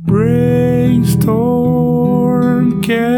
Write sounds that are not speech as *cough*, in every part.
Brainstormcast.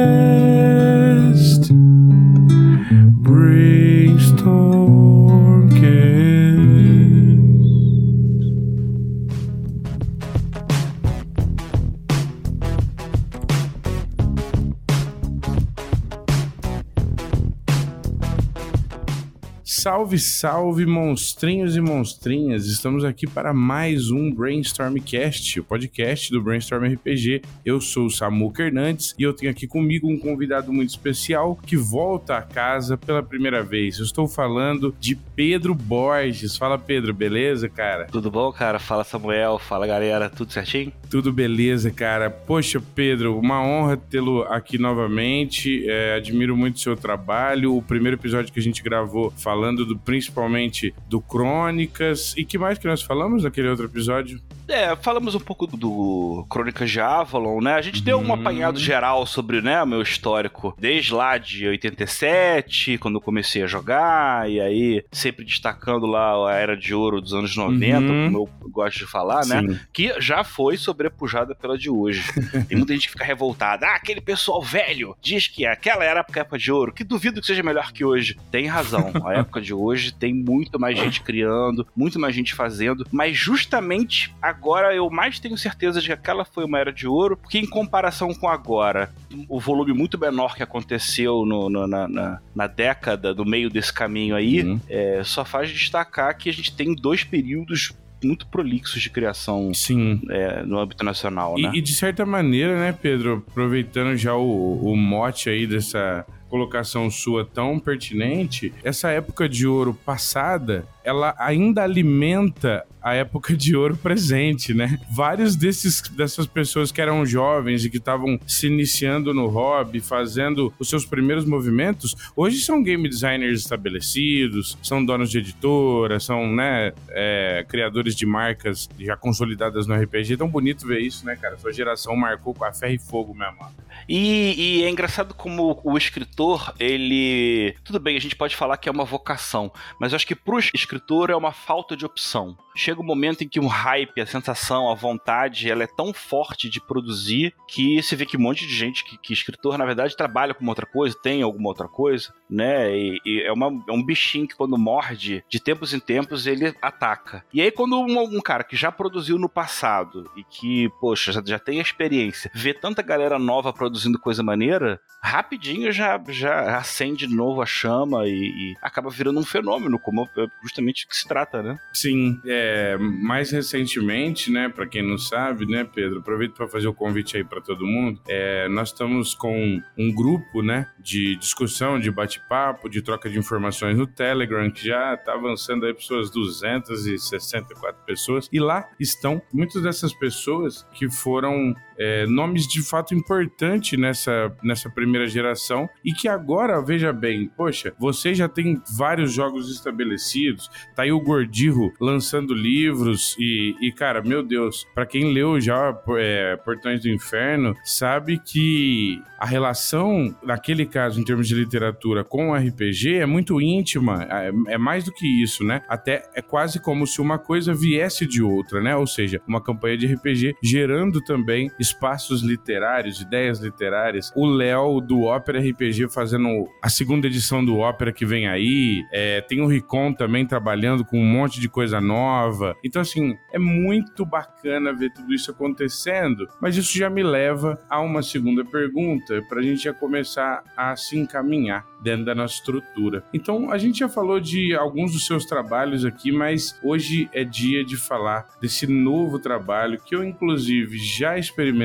Salve, salve, monstrinhos e monstrinhas! Estamos aqui para mais um Brainstormcast, o podcast do Brainstorm RPG. Eu sou o Samu Hernandes e eu tenho aqui comigo um convidado muito especial que volta a casa pela primeira vez. Eu estou falando de Pedro Borges. Fala, Pedro, beleza, cara? Tudo bom, cara? Fala, Samuel. Fala, galera. Tudo certinho? Tudo beleza, cara. Poxa, Pedro, uma honra tê-lo aqui novamente. É, admiro muito o seu trabalho. O primeiro episódio que a gente gravou falando do, principalmente do Crônicas. E que mais que nós falamos naquele outro episódio? É, falamos um pouco do Crônicas de Avalon, né? A gente deu um apanhado geral sobre, né, o meu histórico desde lá de 87, quando eu comecei a jogar, e aí sempre destacando lá a Era de Ouro dos anos 90, Uhum. como eu gosto de falar, né? Sim. Que já foi sobrepujada pela de hoje. Tem muita gente que fica revoltada. Ah, aquele pessoal velho diz que aquela era a época de ouro, que duvido que seja melhor que hoje. Tem razão. A época de hoje tem muito mais gente criando, muito mais gente fazendo, mas justamente agora eu mais tenho certeza de que aquela foi uma era de ouro, porque em comparação com agora, o volume muito menor que aconteceu no- no- na, na- na década, do meio desse caminho aí, Uhum. é, só faz destacar que a gente tem dois períodos muito prolixos de criação Sim. é, no âmbito nacional, E, né? e de certa maneira, né, Pedro, aproveitando já o, o mote aí dessa colocação sua tão pertinente, essa época de ouro passada, ela ainda alimenta a época de ouro presente, né? Vários desses dessas pessoas que eram jovens e que estavam se iniciando no hobby, fazendo os seus primeiros movimentos, hoje são game designers estabelecidos, são donos de editora, são, né, é, criadores de marcas já consolidadas no RPG. É tão bonito ver isso, né, cara? Sua geração marcou com a ferro e fogo, meu amado. E, e é engraçado como o escritor, ele. Tudo bem, a gente pode falar que é uma vocação, mas eu acho que escritor é uma falta de opção. Chega um momento em que o hype, a sensação, a vontade, ela é tão forte de produzir que você vê que um monte de gente que, que escritor, na verdade, trabalha com outra coisa, tem alguma outra coisa, né? E, e é, uma- é um bichinho que quando morde, de tempos em tempos, ele ataca. E aí, quando um, um cara que já produziu no passado e que, poxa, já, já tem experiência, vê tanta galera nova produzindo coisa maneira, rapidinho já, já acende de novo a chama e, e acaba virando um fenômeno, como é justamente o que se trata, né? Sim, é, mais recentemente, né, para quem não sabe, né, Pedro, aproveito para fazer o convite aí para todo mundo. É, nós estamos com um grupo, né, de discussão, de bate-papo, de troca de informações no Telegram, que já está avançando aí para suas 264 pessoas. E lá estão muitas dessas pessoas que foram é, nomes de fato importantes nessa, nessa primeira geração e que agora, veja bem, poxa, você já tem vários jogos estabelecidos, tá aí o Gordirro lançando livros e, e, cara, meu Deus, pra quem leu já é, Portões do Inferno, sabe que a relação, naquele caso, em termos de literatura com o RPG é muito íntima, é, é mais do que isso, né? Até é quase como se uma coisa viesse de outra, né? Ou seja, uma campanha de RPG gerando também espaços literários, ideias literárias. O Léo do Ópera RPG fazendo a segunda edição do Ópera que vem aí. É, tem o Ricon também trabalhando com um monte de coisa nova. Então, assim, é muito bacana ver tudo isso acontecendo. Mas isso já me leva a uma segunda pergunta, para a gente já começar a se encaminhar dentro da nossa estrutura. Então, a gente já falou de alguns dos seus trabalhos aqui, mas hoje é dia de falar desse novo trabalho que eu, inclusive, já experimentei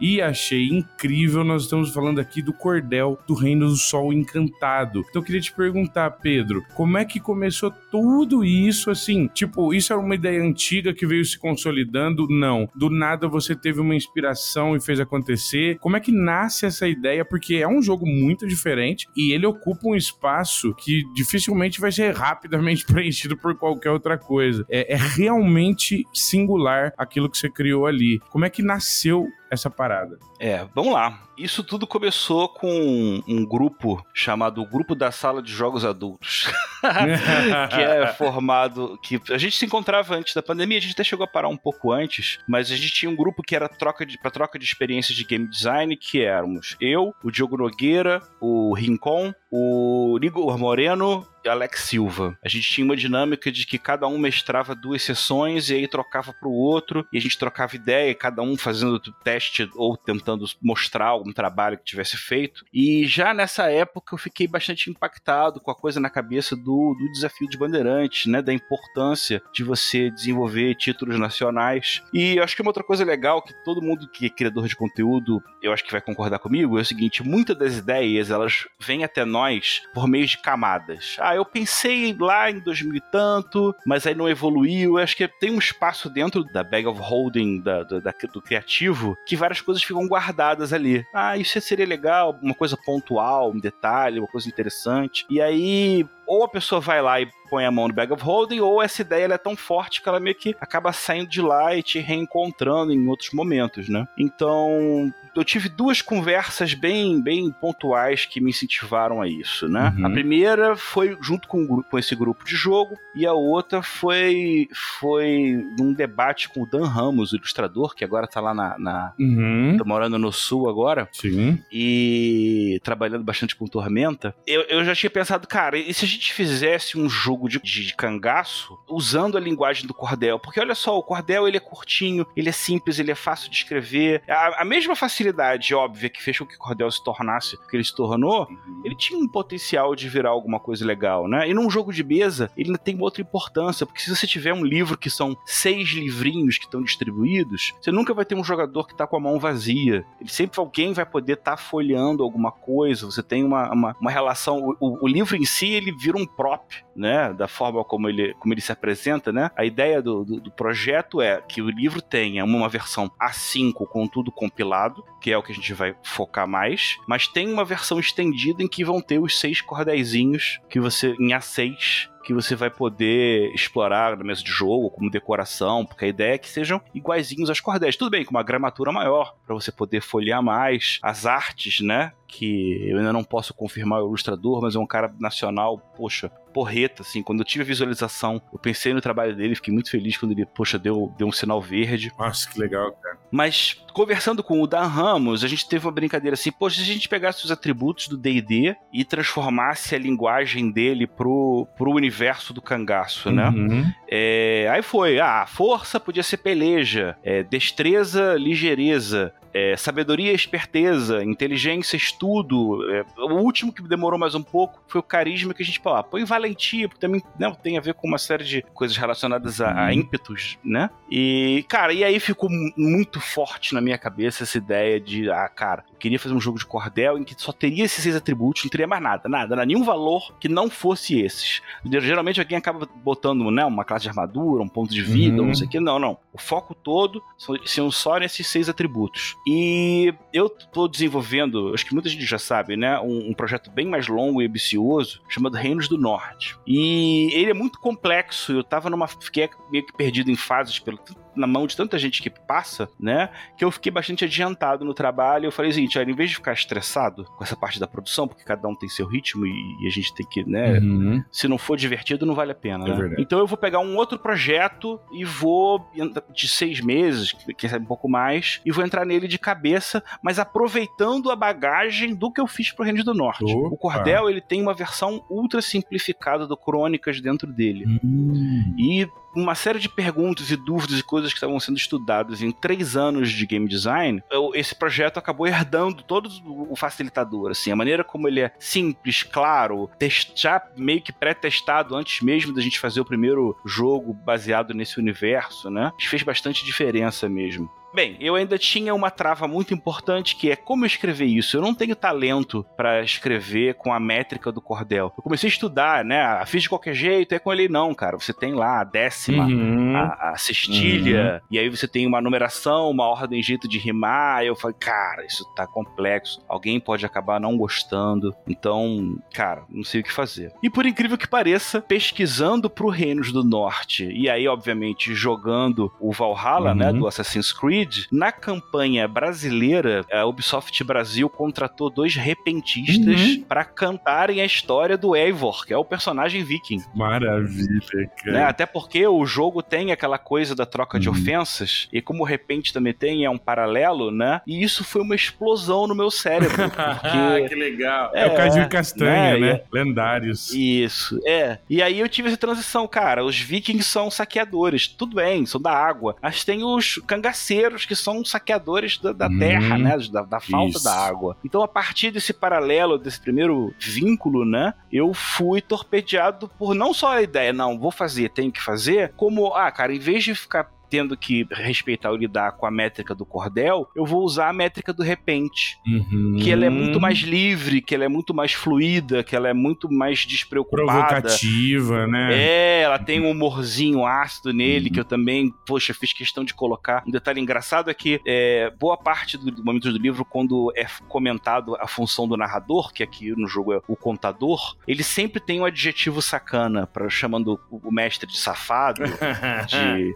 e achei incrível. Nós estamos falando aqui do Cordel do Reino do Sol Encantado. Então, eu queria te perguntar, Pedro, como é que começou tudo isso assim? Tipo, isso era uma ideia antiga que veio se consolidando? Não. Do nada você teve uma inspiração e fez acontecer. Como é que nasce essa ideia? Porque é um jogo muito diferente e ele ocupa um espaço que dificilmente vai ser rapidamente *laughs* preenchido por qualquer outra coisa. É, é realmente singular aquilo que você criou ali. Como é que nasceu essa parada. É, vamos lá. Isso tudo começou com um grupo chamado Grupo da Sala de Jogos Adultos. *laughs* que é formado. que A gente se encontrava antes da pandemia, a gente até chegou a parar um pouco antes, mas a gente tinha um grupo que era troca de, pra troca de experiências de game design, que éramos eu, o Diogo Nogueira, o Rincon, o Igor Moreno Alex Silva. A gente tinha uma dinâmica de que cada um mestrava duas sessões e aí trocava para o outro e a gente trocava ideia, cada um fazendo teste ou tentando mostrar algum trabalho que tivesse feito. E já nessa época eu fiquei bastante impactado com a coisa na cabeça do, do desafio de Bandeirantes, né, da importância de você desenvolver títulos nacionais. E eu acho que uma outra coisa legal que todo mundo que é criador de conteúdo, eu acho que vai concordar comigo, é o seguinte, muitas das ideias, elas vêm até nós por meio de camadas. Ah, eu pensei lá em 2000 e tanto, mas aí não evoluiu. Eu acho que tem um espaço dentro da bag of holding da, da, da, do criativo que várias coisas ficam guardadas ali. Ah, isso seria legal, uma coisa pontual, um detalhe, uma coisa interessante. E aí, ou a pessoa vai lá e põe a mão no bag of holding, ou essa ideia é tão forte que ela meio que acaba saindo de lá e te reencontrando em outros momentos, né? Então, eu tive duas conversas bem, bem pontuais que me incentivaram a isso, né? Uhum. A primeira foi junto com, com esse grupo de jogo, e a outra foi, foi num debate com o Dan Ramos, o ilustrador, que agora tá lá na. na uhum. Tá morando no sul agora. Sim. E trabalhando bastante com Tormenta. Eu, eu já tinha pensado, cara, e se gente fizesse um jogo de, de cangaço usando a linguagem do cordel? Porque olha só, o cordel ele é curtinho, ele é simples, ele é fácil de escrever. A, a mesma facilidade óbvia que fez com que o cordel se tornasse o que ele se tornou, uhum. ele tinha um potencial de virar alguma coisa legal, né? E num jogo de mesa, ele ainda tem outra importância, porque se você tiver um livro que são seis livrinhos que estão distribuídos, você nunca vai ter um jogador que tá com a mão vazia. Ele sempre alguém vai poder estar tá folheando alguma coisa, você tem uma, uma, uma relação. O, o, o livro em si, ele vira um prop, né? Da forma como ele, como ele se apresenta, né? A ideia do, do, do projeto é que o livro tenha uma versão A5 com tudo compilado, que é o que a gente vai focar mais, mas tem uma versão estendida em que vão ter os seis cordéisinhos que você em A6 que você vai poder explorar na mesa de jogo, como decoração, porque a ideia é que sejam iguaizinhos aos cordéis. Tudo bem, com uma gramatura maior, para você poder folhear mais. As artes, né? Que eu ainda não posso confirmar o ilustrador, mas é um cara nacional, poxa, porreta, assim. Quando eu tive a visualização, eu pensei no trabalho dele, fiquei muito feliz quando ele, poxa, deu, deu um sinal verde. Nossa, que legal, cara. Mas conversando com o Dan Ramos, a gente teve uma brincadeira assim, poxa, se a gente pegasse os atributos do D&D e transformasse a linguagem dele pro, pro universo do cangaço, né? Uhum. É, aí foi, ah, força podia ser peleja, é, destreza, ligeireza, é, sabedoria, esperteza, inteligência, estudo. É, o último que demorou mais um pouco foi o carisma que a gente pô, ah, põe valentia, porque também né, tem a ver com uma série de coisas relacionadas a, a, uhum. ímpetos, né? E, cara, e aí ficou muito forte na minha cabeça essa ideia de, ah, cara, queria fazer um jogo de cordel em que só teria esses seis atributos, não teria mais nada, nada, nenhum valor que não fosse esses. Geralmente alguém acaba botando, né, uma classe de armadura, um ponto de vida, uhum. não sei o que. Não, não. O foco todo são só nesses seis atributos. E eu tô desenvolvendo, acho que muita gente já sabe, né? Um, um, projeto bem mais longo e ambicioso, chamado Reinos do Norte. E ele é muito complexo. Eu tava numa. Fiquei meio que perdido em fases pelo, na mão de tanta gente que passa, né? Que eu fiquei bastante adiantado no trabalho. Eu falei assim, olha, em vez de ficar estressado com essa parte da produção, porque cada um tem seu ritmo e, e a gente tem que, né? Uhum. Se não for divertido, não vale a pena, é né? Então eu vou pegar um outro projeto e vou de seis meses, quem sabe um pouco mais, e vou entrar nele de cabeça, mas aproveitando a bagagem do que eu fiz pro Reino do Norte. Opa. O Cordel, ele tem uma versão ultra simplificada do Crônicas dentro dele. Uhum. E uma série de perguntas e dúvidas e coisas que estavam sendo estudadas em três anos de game design, esse projeto acabou herdando todo o facilitador, assim, a maneira como ele é simples, claro, já meio que pré-testado antes mesmo da gente fazer o primeiro jogo baseado nesse universo, né? Fez bastante diferença mesmo. Bem, eu ainda tinha uma trava muito importante que é como escrever isso. Eu não tenho talento para escrever com a métrica do cordel. Eu comecei a estudar, né? Fiz de qualquer jeito, é com ele não, cara. Você tem lá a décima, uhum. a, a cestilha, uhum. e aí você tem uma numeração, uma ordem jeito de rimar. Eu falei, cara, isso tá complexo. Alguém pode acabar não gostando. Então, cara, não sei o que fazer. E por incrível que pareça, pesquisando pro Reinos do Norte, e aí, obviamente, jogando o Valhalla, né, uhum. né, do Assassin's Creed, Creed, na campanha brasileira, a Ubisoft Brasil contratou dois repentistas uhum. para cantarem a história do Eivor, que é o personagem viking. Maravilha, cara. Né? Até porque o jogo tem aquela coisa da troca uhum. de ofensas, e como o repente também tem, é um paralelo, né? E isso foi uma explosão no meu cérebro. *laughs* Porque... que legal. É, é o Caju Castanha, né? né? Lendários. Isso, é. E aí eu tive essa transição, cara. Os vikings são saqueadores, tudo bem, são da água. Mas tem os cangaceiros que são saqueadores da, da terra, hum, né? Da, da falta isso. da água. Então, a partir desse paralelo, desse primeiro vínculo, né? Eu fui torpedeado por não só a ideia, não, vou fazer, tenho que fazer, como, ah, cara, em vez de ficar tendo que respeitar ou lidar com a métrica do cordel, eu vou usar a métrica do repente. Uhum. Que ela é muito mais livre, que ela é muito mais fluida, que ela é muito mais despreocupada. Provocativa, né? É, ela tem um humorzinho ácido nele, uhum. que eu também, poxa, fiz questão de colocar. Um detalhe engraçado é que é, boa parte do, do momento do livro, quando é comentado a função do narrador, que aqui no jogo é o contador, ele sempre tem um adjetivo sacana, para chamando o mestre de safado, *laughs* de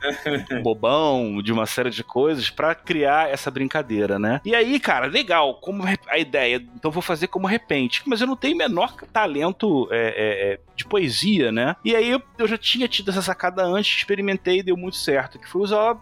bobão, de uma série de coisas para criar essa brincadeira, né? E aí, cara, legal, como a ideia, então vou fazer como repente, mas eu não tenho menor talento é, é, é, de poesia, né? E aí eu, eu, já tinha tido essa sacada antes, experimentei e deu muito certo, que foi usar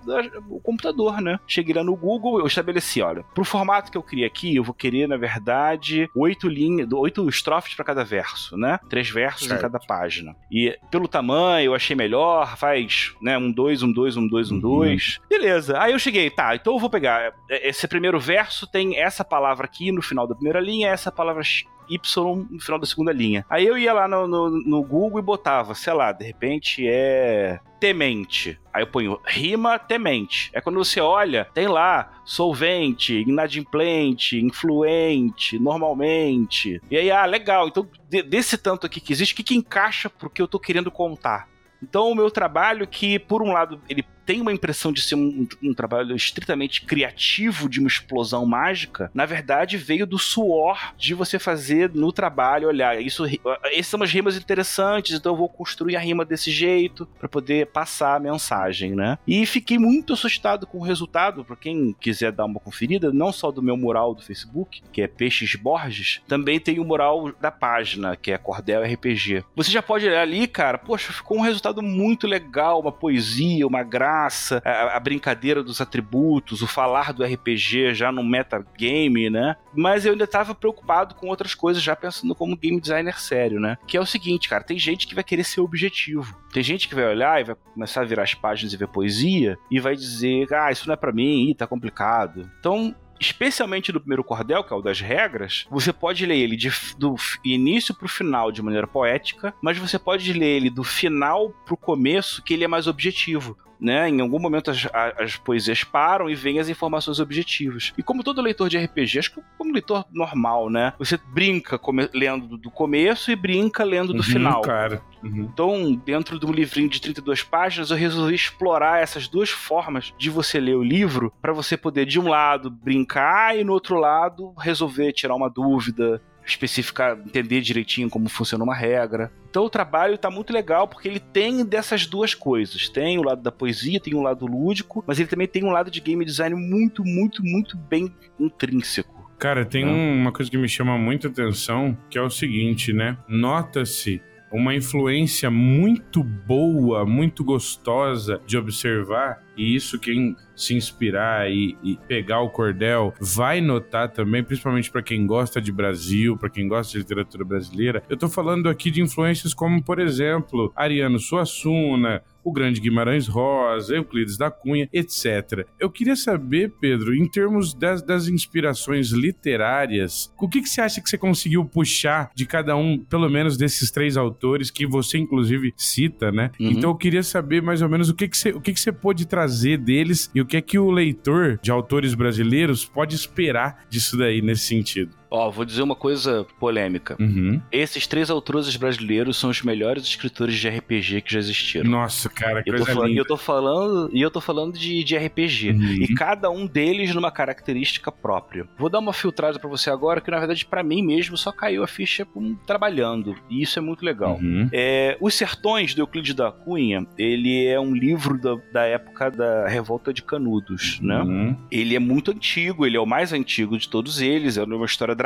o computador, né? Cheguei lá no Google, eu estabeleci, olha, pro formato que eu queria aqui, eu vou querer, na verdade, oito linhas, oito estrofes para cada verso, né? Três versos certo. em cada página. E pelo tamanho, eu achei melhor, faz, né, um dois, um dois, um dois, um 2. Uhum. Beleza. Aí eu cheguei, tá, então eu vou pegar. É, esse primeiro verso tem essa palavra aqui no final da primeira linha, essa palavra Y no final da segunda linha. Aí eu ia lá no, no, no, Google e botava, sei lá, de repente é temente. Aí eu ponho rima temente. É quando você olha, tem lá solvente, inadimplente, influente, normalmente. E aí, ah, legal. Então, desse tanto aqui que existe, o que, que encaixa pro que eu tô querendo contar? Então, o meu trabalho, que por um lado ele tem uma impressão de ser um, um, trabalho estritamente criativo de uma explosão mágica, na verdade veio do suor de você fazer no trabalho, olhar, isso, essas são umas rimas interessantes, então eu vou construir a rima desse jeito para poder passar a mensagem, né? E fiquei muito assustado com o resultado, para quem quiser dar uma conferida, não só do meu mural do Facebook, que é Peixes Borges, também tem o mural da página, que é Cordel RPG. Você já pode olhar ali, cara, poxa, ficou um resultado muito legal, uma poesia, uma graça a, a, brincadeira dos atributos, o falar do RPG já no metagame, né? Mas eu ainda estava preocupado com outras coisas, já pensando como game designer sério, né? Que é o seguinte, cara, tem gente que vai querer ser objetivo. Tem gente que vai olhar e vai começar a virar as páginas e ver poesia e vai dizer, ah, isso não é para mim, ih, tá complicado. Então, especialmente do primeiro cordel, que é o das regras, você pode ler ele de, do início pro final de maneira poética, mas você pode ler ele do final pro começo, que ele é mais objetivo né? Em algum momento as, as poesias param e vêm as informações objetivas. E como todo leitor de RPG, acho que como leitor normal, né? Você brinca come, lendo do começo e brinca lendo do uhum, final. Cara. Uhum. Então, dentro de um livrinho de 32 páginas, eu resolvi explorar essas duas formas de você ler o livro para você poder, de um lado, brincar e, no outro lado, resolver tirar uma dúvida, especificar, entender direitinho como funciona uma regra. Então o trabalho está muito legal porque ele tem dessas duas coisas. Tem o lado da poesia, tem o lado lúdico, mas ele também tem um lado de game design muito, muito, muito bem intrínseco. Cara, tem né? uma coisa que me chama muita atenção, que é o seguinte, né? Nota-se uma influência muito boa, muito gostosa de observar, e isso quem se inspirar e, e pegar o cordel vai notar também, principalmente para quem gosta de Brasil, para quem gosta de literatura brasileira. Eu tô falando aqui de influências como, por exemplo, Ariano Suassuna, o grande Guimarães Rosa, Euclides da Cunha, etc. Eu queria saber, Pedro, em termos das, das inspirações literárias, o que, que você acha que você conseguiu puxar de cada um, pelo menos desses três autores que você, inclusive, cita, né? Uhum. Então eu queria saber mais ou menos o que, que, você, o que, que você pôde trazer deles e o que é que o leitor de autores brasileiros pode esperar disso daí nesse sentido. Ó, vou dizer uma coisa polêmica. Uhum. Esses três autores brasileiros são os melhores escritores de RPG que já existiram. Nossa, cara, Eu tô, coisa falando, linda. eu tô falando e eu tô falando de, de RPG. Uhum. E cada um deles numa característica própria. Vou dar uma filtrada pra você agora, que na verdade pra mim mesmo só caiu a ficha com- trabalhando. E isso é muito legal. Uhum. É, Os Sertões, do Euclides da Cunha, ele é um livro da, da época da Revolta de Canudos, né? Uhum. Ele é muito antigo, ele é o mais antigo de todos eles, é uma história dramática,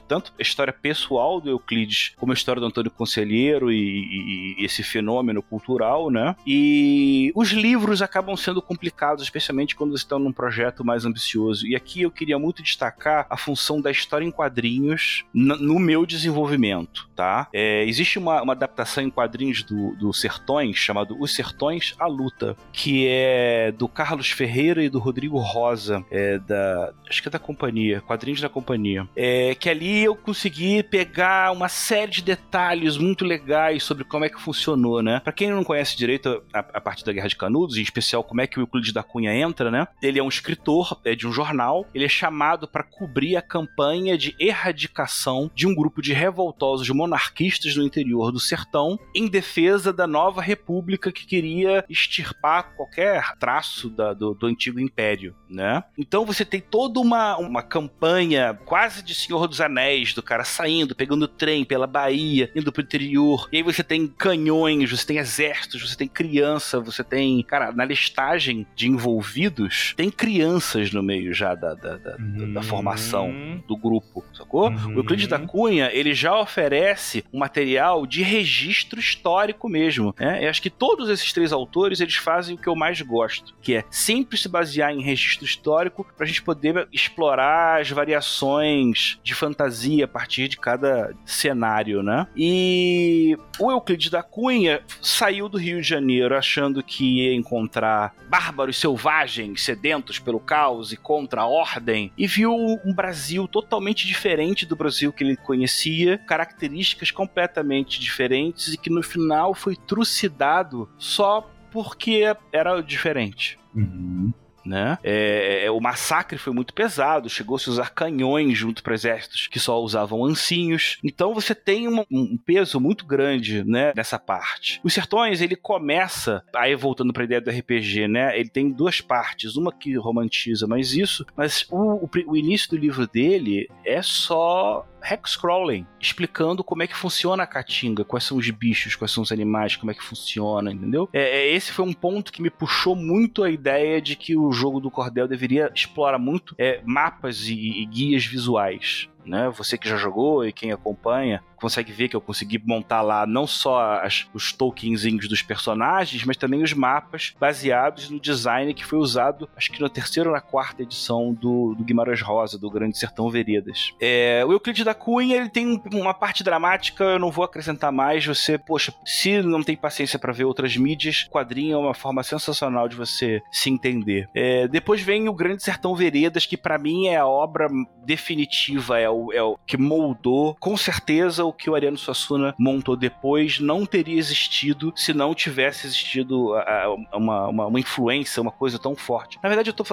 tanto a história pessoal do Euclides, como a história do Antônio Conselheiro e, e- e esse fenômeno cultural, né? E os livros acabam sendo complicados, especialmente quando estão num projeto mais ambicioso. E aqui eu queria muito destacar a função da história em quadrinhos no meu desenvolvimento, tá? É, existe uma, uma adaptação em quadrinhos do, do Sertões, chamado Os Sertões, a Luta, que é do Carlos Ferreira e do Rodrigo Rosa, é da. Acho que é da companhia, quadrinhos da companhia. É, que ali eu consegui pegar uma série de detalhes muito legais sobre como é que funcionou, né? Pra quem não conhece direito a, a partir da Guerra de Canudos, em especial como é que o Euclides da Cunha entra, né? Ele é um escritor é, de um jornal, ele é chamado para cobrir a campanha de erradicação de um grupo de revoltosos monarquistas no interior do sertão em defesa da nova república que queria extirpar qualquer traço da- do, do antigo império, né? Então você tem toda uma, uma campanha quase de Senhor dos Anéis, do cara saindo, pegando trem pela Bahia, indo pro interior, e aí você tem canhões, você tem exércitos, você tem criança, você tem... Cara, na listagem de envolvidos, tem crianças no meio já da, da, da- da formação Uhum. do grupo, sacou? Uhum. O Euclides da Cunha, ele já oferece um material de registro histórico mesmo, né? Eu acho que todos esses três autores, eles fazem o que eu mais gosto, que é sempre se basear em registro histórico pra gente poder explorar as variações de fantasia a partir de cada cenário, né? E o Euclides da Cunha saiu do Rio de Janeiro achando que ia encontrar bárbaros selvagens, sedentos pelo caos e contra a ordem, e viu um Brasil totalmente diferente do Brasil que ele conhecia, características completamente diferentes e que no final foi trucidado só porque era diferente Uhum. Né? É, é, o massacre foi muito pesado, chegou-se a usar canhões junto para exércitos que só usavam ancinhos. Então você tem um, um peso muito grande, né, nessa parte. Os Sertões, ele começa, aí voltando para a ideia do RPG, né? Ele tem duas partes, uma que romantiza mais isso, mas o, o o início do livro dele é só hexcrawling, explicando como é que funciona a caatinga, quais são os bichos, quais são os animais, como é que funciona, entendeu? É, é, esse foi um ponto que me puxou muito a ideia de que o jogo do Cordel deveria explorar muito é, mapas e, e guias visuais. Né? Você que já jogou e quem acompanha consegue ver que eu consegui montar lá não só as- os tokenzinhos dos personagens, mas também os mapas baseados no design que foi usado, acho que na terceira ou na quarta edição do, do Guimarães Rosa, do Grande Sertão Veredas. É, o Euclides da Cunha ele tem um- uma parte dramática, eu não vou acrescentar mais. Você, poxa, se não tem paciência para ver outras mídias, quadrinho é uma forma sensacional de você se entender. É, depois vem o Grande Sertão Veredas, que para mim é a obra definitiva, é o, é o que moldou, com certeza, o que o Ariano Suassuna montou depois não teria existido se não tivesse existido a- a- uma, uma, uma influência, uma coisa tão forte. Na verdade, eu tô,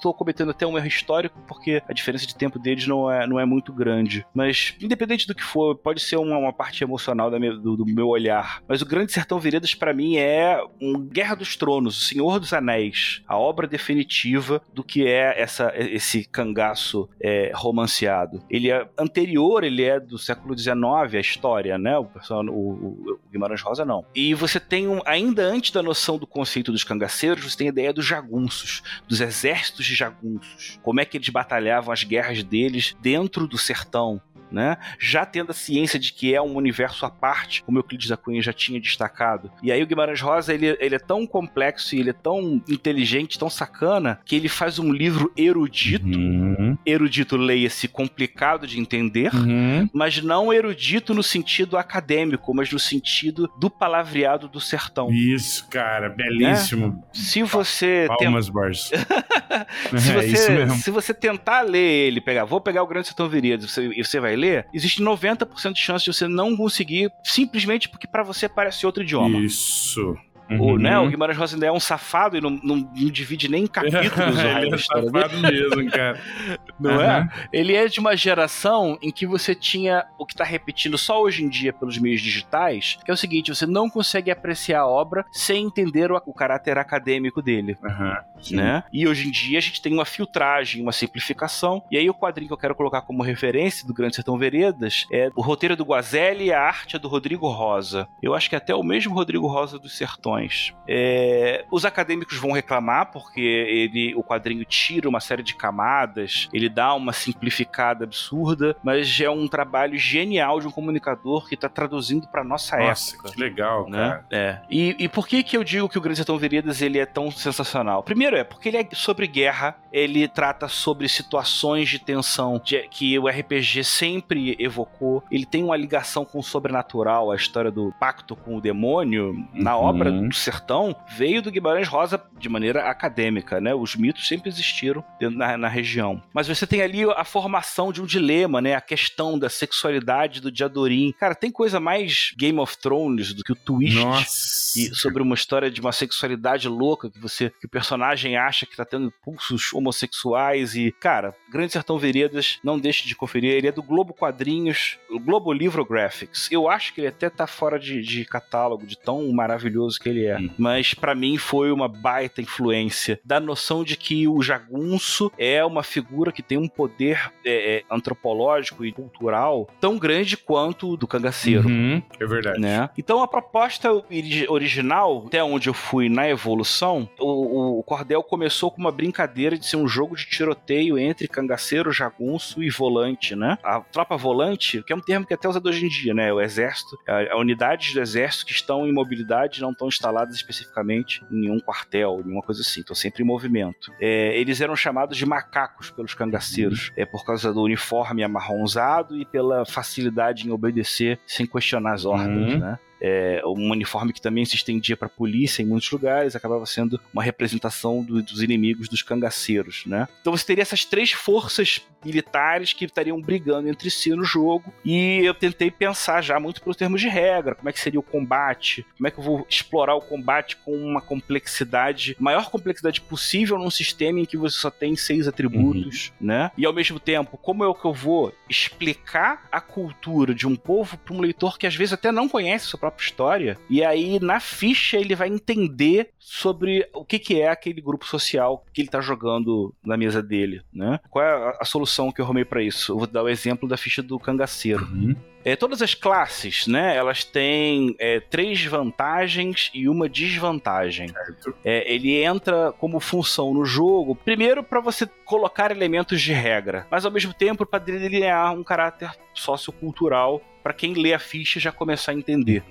tô cometendo até um erro histórico, porque a diferença de tempo deles não é, não é muito grande. Mas, independente do que for, pode ser uma, uma parte emocional minha- do, do meu olhar. Mas o Grande Sertão Veredas, para mim, é um Guerra dos Tronos, o Senhor dos Anéis, a obra definitiva do que é essa, esse cangaço é, romanceado. Ele é anterior, ele é do século XIX, a história, né? O, person- o- o- o Guimarães Rosa não. E você tem, um, ainda antes da noção do conceito dos cangaceiros, você tem a ideia dos jagunços, dos exércitos de jagunços. Como é que eles batalhavam as guerras deles dentro do sertão. Né? Já tendo a ciência de que é um universo à parte, como Euclides da Cunha já tinha destacado. E aí o Guimarães Rosa, ele, ele é tão complexo e ele é tão inteligente, tão sacana, que ele faz um livro erudito, Uhum. erudito leia-se complicado de entender, Uhum. mas não erudito no sentido acadêmico, mas no sentido do palavreado do sertão. Isso, cara, belíssimo. Se você tem- Palmas, Bars. *laughs* se, é você, mesmo. se você tentar ler ele, pegar, vou pegar o Grande Sertão Veredas você- e você vai ler, existe 90% de chance de você não conseguir, simplesmente porque pra você parece outro idioma. Isso. Uhum. O, né, o Guimarães Rosa ainda é um safado e não, não, não divide nem capítulos. *laughs* Ele é safado mesmo, cara. *laughs* Não uhum. é? Ele é de uma geração em que você tinha o que está repetindo só hoje em dia pelos meios digitais, que é o seguinte, você não consegue apreciar a obra sem entender o, o caráter acadêmico dele. Uhum. Né? E hoje em dia a gente tem uma filtragem, uma simplificação, e aí o quadrinho que eu quero colocar como referência do Grande Sertão Veredas é o roteiro do Guazelli e a arte é do Rodrigo Rosa. Eu acho que é até o mesmo Rodrigo Rosa dos Sertões. É... Os acadêmicos vão reclamar porque ele, o quadrinho tira uma série de camadas, ele dá uma simplificada absurda, mas é um trabalho genial de um comunicador que está traduzindo para nossa, nossa época. Que legal, né? Cara. É. E, e por que que eu digo que o Grande Sertão Veredas ele é tão sensacional? Primeiro é porque ele é sobre guerra, ele trata sobre situações de tensão de, que o RPG sempre evocou. Ele tem uma ligação com o sobrenatural, a história do pacto com o demônio na uhum. obra do Sertão veio do Guimarães Rosa de maneira acadêmica, né? Os mitos sempre existiram na, na região. Mas você tem ali a formação de um dilema, né? A questão da sexualidade do Diadorim. Cara, tem coisa mais Game of Thrones do que o twist e sobre uma história de uma sexualidade louca que você que o personagem acha que tá tendo impulsos homossexuais e, cara, Grande Sertão Veredas, não deixe de conferir, ele é do Globo Quadrinhos, Globo Livro Graphics. Eu acho que ele até tá fora de, de catálogo, de tão maravilhoso que ele é. Hum. Mas para mim foi uma baita influência da noção de que o jagunço é uma figura que tem um poder é, é, antropológico e cultural tão grande quanto o do cangaceiro. Uhum, é verdade. Né? Então a proposta original, até onde eu fui na evolução, o, o Cordel começou com uma brincadeira de ser um jogo de tiroteio entre cangaceiro, jagunço e volante, né? A tropa volante, que é um termo que até usado hoje em dia, né? O exército, a, a unidades do exército que estão em mobilidade não estão instaladas especificamente em nenhum quartel, nenhuma coisa assim, estão sempre em movimento. É, eles eram chamados de macacos pelos cangaceiros, uhum. é por causa do uniforme amarronzado e pela facilidade em obedecer sem questionar as ordens, uhum. né? É, um uniforme que também se estendia para a polícia em muitos lugares, acabava sendo uma representação do, dos inimigos dos cangaceiros, né? Então você teria essas três forças militares que estariam brigando entre si no jogo, e eu tentei pensar já muito pelos termos de regra, como é que seria o combate, como é que eu vou explorar o combate com uma complexidade, maior complexidade possível num sistema em que você só tem seis atributos, uhum. né? E ao mesmo tempo, como é que eu vou explicar a cultura de um povo para um leitor que às vezes até não conhece sua própria própria história. E aí, na ficha, ele vai entender sobre o que, que é aquele grupo social que ele está jogando na mesa dele, né? Qual é a, a solução que eu arrumei para isso? Eu vou dar o exemplo da ficha do cangaceiro. Uhum. É, todas as classes, né, elas têm é, três vantagens e uma desvantagem. É, ele entra como função no jogo, primeiro para você colocar elementos de regra, mas ao mesmo tempo para delinear um caráter sociocultural para quem lê a ficha já começar a entender,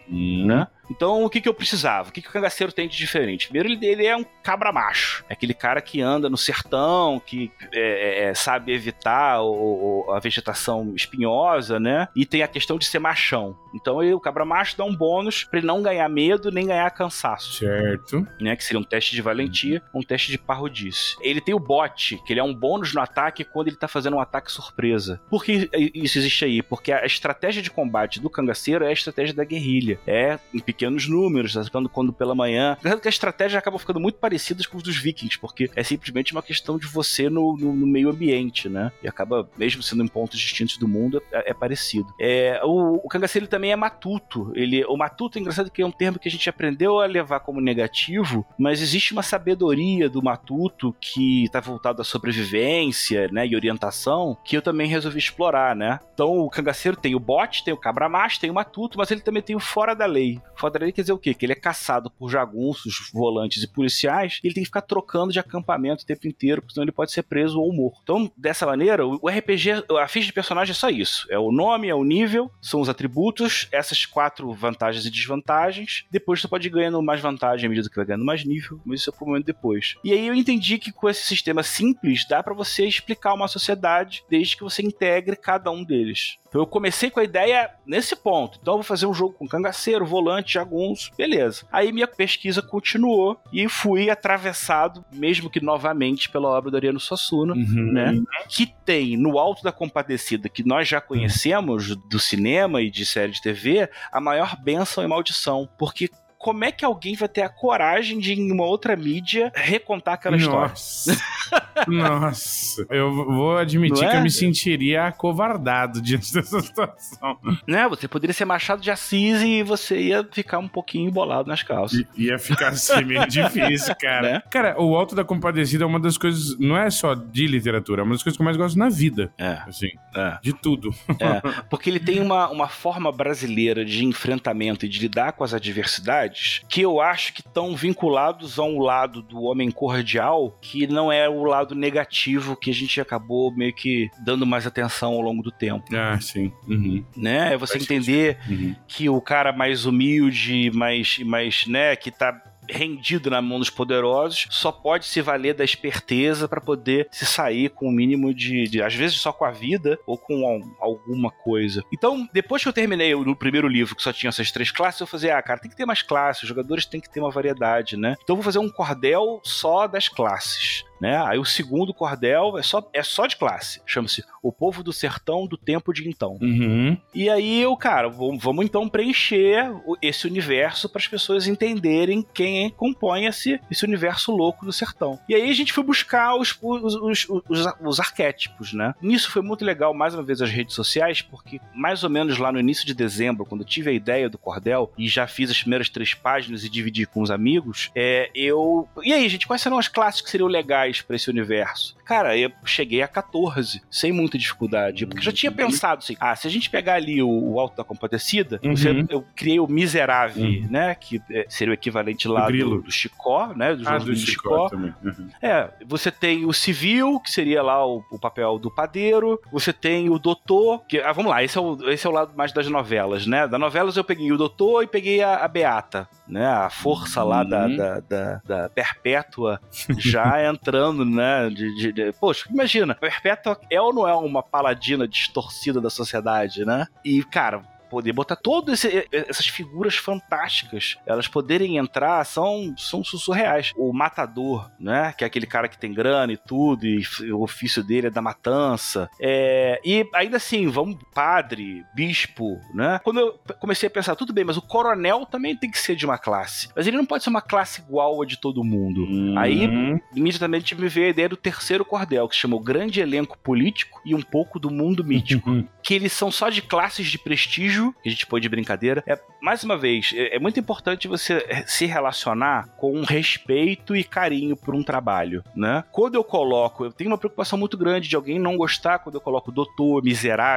né? Então, o que, que eu precisava? O que, que o cangaceiro tem de diferente? Primeiro, ele, ele é um cabra macho. É aquele cara que anda no sertão, que é, é, é sabe evitar o, o, a vegetação espinhosa, né? E tem a questão de ser machão. Então, ele, o cabra macho dá um bônus para ele não ganhar medo nem ganhar cansaço. Certo. Né? Que seria um teste de valentia, um teste de parrodice. Ele tem o bote, que ele é um bônus no ataque quando ele tá fazendo um ataque surpresa. Por que isso existe aí? Porque a estratégia de combate do cangaceiro é a estratégia da guerrilha. É em pequenos números, atacando quando pela manhã. Lembrando que a estratégia acaba ficando muito parecida com os dos vikings, porque é simplesmente uma questão de você no, no, no meio ambiente, né? E acaba, mesmo sendo em pontos distintos do mundo, é, é parecido. É, o, o cangaceiro também é matuto. Ele, o matuto, é engraçado que é um termo que a gente aprendeu a levar como negativo, mas existe uma sabedoria do matuto que está voltado à sobrevivência, né, e orientação, que eu também resolvi explorar, né? Então o cangaceiro tem o bote, tem o cabra macho, tem o matuto, mas ele também tem o fora da lei. Fora Quadraria quer dizer o quê? Que ele é caçado por jagunços, volantes e policiais, e ele tem que ficar trocando de acampamento o tempo inteiro, porque senão ele pode ser preso ou morto. Então, dessa maneira, o RPG, a ficha de personagem é só isso. É o nome, é o nível, são os atributos, essas quatro vantagens e desvantagens. Depois você pode ir ganhando mais vantagem à medida que vai ganhando mais nível, mas isso é pro momento depois. E aí eu entendi que com esse sistema simples dá para você explicar uma sociedade desde que você integre cada um deles. Então eu comecei com a ideia nesse ponto. Então eu vou fazer um jogo com cangaceiro, volante, jagunço, beleza. Aí minha pesquisa continuou e fui atravessado, mesmo que novamente, pela obra do Ariano Suassuna, uhum. né? Que tem no Alto da Compadecida, que nós já conhecemos do cinema e de série de TV, a maior bênção e maldição. Porque como é que alguém vai ter a coragem de, em uma outra mídia, recontar aquela Nossa. história? *laughs* Nossa. Eu vou admitir Não que é? eu me sentiria acovardado diante *laughs* dessa situação. né? Você poderia ser Machado de Assis e você ia ficar um pouquinho embolado nas calças. I- Ia ficar assim meio *laughs* difícil, cara. Né? Cara, o Alto da Compadecida é uma das coisas, não é só de literatura, é uma das coisas que eu mais gosto na vida. É, Assim, é. de tudo. É, porque ele tem uma, uma forma brasileira de enfrentamento e de lidar com as adversidades que eu acho que estão vinculados a um lado do homem cordial que não é o lado negativo que a gente acabou meio que dando mais atenção ao longo do tempo, Ah, sim. Uhum, né? É você Faz entender uhum. que o cara mais humilde, mais, mais né, que tá rendido na mão dos poderosos, só pode se valer da esperteza para poder se sair com o mínimo de, de, às vezes só com a vida ou com al- alguma coisa. Então, depois que eu terminei o primeiro livro que só tinha essas três classes, eu falei, ah, cara, tem que ter mais classes, os jogadores têm que ter uma variedade, né? Então eu vou fazer um cordel só das classes. Né? Aí o segundo cordel é só, é só de classe. Chama-se O Povo do Sertão do Tempo de Então. Uhum. E aí eu, cara, vamos, vamos então preencher esse universo para as pessoas entenderem quem compõe esse, esse universo louco do sertão. E aí a gente foi buscar os, os, os, os, os arquétipos, né? Nisso foi muito legal, mais uma vez, as redes sociais, porque mais ou menos lá no início de dezembro, quando eu tive a ideia do Cordel e já fiz as primeiras três páginas e dividi com os amigos, é, eu. E aí, gente, quais serão as classes que seriam legais para esse universo? Cara, eu cheguei a 14, sem muita dificuldade. Porque eu já tinha pensado assim: ah, se a gente pegar ali o, o Alto da Compadecida, Uhum. você- eu criei o Miserável, Uhum. né? Que é, seria o equivalente lá do, do Chicó, né? Do Ah, do Chicó também. Uhum. é, você tem o civil, que seria lá o, o papel do padeiro. Você tem o doutor, que. Ah, vamos lá, esse é, o, esse é o lado mais das novelas, né? Das novelas eu peguei o doutor e peguei a, a Beata, né? A força lá da, Uhum. da, da, da Perpétua já *laughs* entrando, né? De, de- de- Poxa, imagina, Perpétua é ou não é uma paladina distorcida da sociedade, né? E, cara. Poder botar todas essas figuras fantásticas, elas poderem entrar, são, são surreais. O matador, né? Que é aquele cara que tem grana e tudo, e o ofício dele é da matança. É, e ainda assim, vamos, padre, bispo, né? Quando eu comecei a pensar, tudo bem, mas o coronel também tem que ser de uma classe. Mas ele não pode ser uma classe igual a de todo mundo. Aí, Uhum. imediatamente me veio a ideia do terceiro cordel, que se chama o Grande Elenco Político e um pouco do Mundo Mítico. que eles são só de classes de prestígio, que a gente põe de brincadeira. É, mais uma vez, é, é muito importante você se relacionar com respeito e carinho por um trabalho, né? Quando eu coloco, eu tenho uma preocupação muito grande de alguém não gostar quando eu coloco doutor, miserável,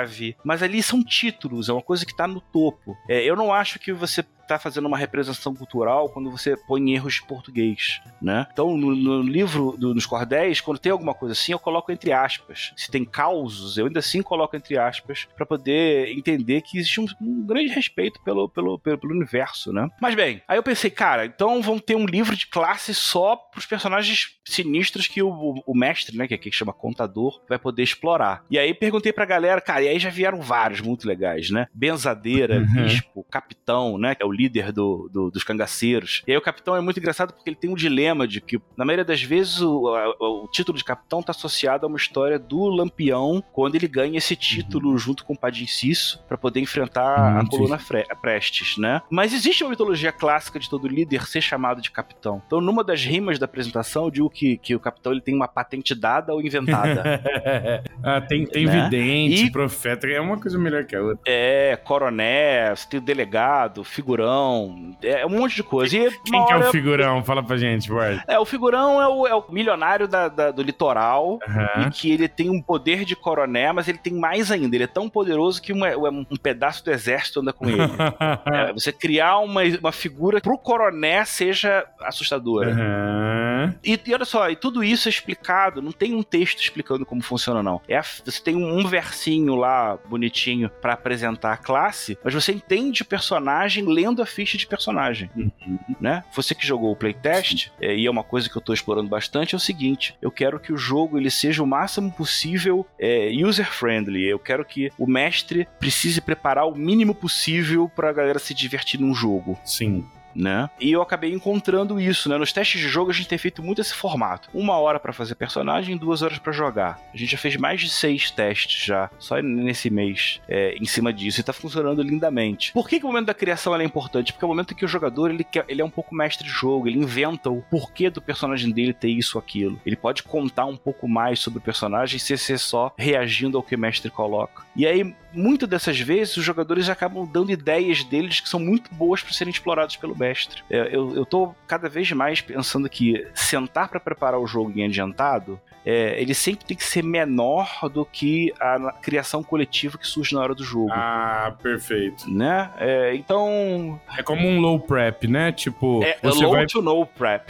mas ali são títulos, é uma coisa que tá no topo. É, eu não acho que você tá fazendo uma representação cultural quando você põe erros de português, né? Então, no, no livro do- dos cordéis, quando tem alguma coisa assim, eu coloco entre aspas. Se tem causos, eu ainda assim coloco entre aspas para poder entender que existe um, um grande respeito pelo, pelo, pelo, pelo universo, né? Mas bem, aí eu pensei, cara, então vão ter um livro de classe só pros personagens sinistros que o, o- o mestre, né, que aqui chama contador, vai poder explorar. E aí perguntei pra galera, cara, e aí já vieram vários muito legais, né? Benzadeira, Uhum. bispo, capitão, né, é o líder do, do- dos cangaceiros. E aí o capitão é muito engraçado porque ele tem um dilema de que, na maioria das vezes, o, a- o título de capitão tá associado a uma história do Lampião, quando ele ganha esse título junto com o Padim Cisso pra poder enfrentar a Hum, coluna Fre- Prestes, né? Mas existe uma mitologia clássica de todo líder ser chamado de capitão. Então, numa das rimas da apresentação, eu digo que, que o capitão ele tem uma patente dada ou inventada. *laughs* ah, tem tem Né? vidente, E- profeta, é uma coisa melhor que a outra. é, coroné, você tem o delegado, figurão, é um monte de coisa. E Quem uma que é hora- o figurão? Fala pra gente, Ward. É, o figurão é o, é o milionário da- da- do litoral. Aham. E que ele tem um poder de coroné, mas ele tem mais ainda. Ele é tão poderoso que uma- um pedaço do exército anda com ele. *laughs* É, você criar uma, uma figura pro coroné seja assustadora. Aham. E, e olha só, e tudo isso é explicado, não tem um texto explicando como funciona, não. É a- você tem um, um versinho lá bonitinho pra apresentar a classe, mas você entende o personagem lendo a ficha de personagem. Né? Você que jogou o playtest, é, e é uma coisa que eu tô explorando bastante, é o seguinte: eu quero que o jogo ele seja o máximo possível é, user-friendly. Eu quero que o mestre precise preparar o mínimo possível pra galera se divertir num jogo Sim. Né? E eu acabei encontrando isso, né? Nos testes de jogo a gente tem feito muito esse formato. Uma hora para fazer personagem, duas horas para jogar. A gente já fez mais de seis testes já, só nesse mês, é, em cima disso, e tá funcionando lindamente. Por que, que o momento da criação é importante? Porque é o momento em que o jogador ele, quer, ele é um pouco mestre de jogo, ele inventa o porquê do personagem dele ter isso ou aquilo. Ele pode contar um pouco mais sobre o personagem sem ser só reagindo ao que o mestre coloca. E aí, muitas dessas vezes, os jogadores acabam dando ideias deles que são muito boas para serem exploradas pelo mestre. É, eu, eu tô cada vez mais pensando que sentar para preparar o jogo em adiantado é, ele sempre tem que ser menor do que a criação coletiva que surge na hora do jogo. Ah, perfeito. Né? É, então. É como um low prep, né? Tipo. É você low vai... to no prep.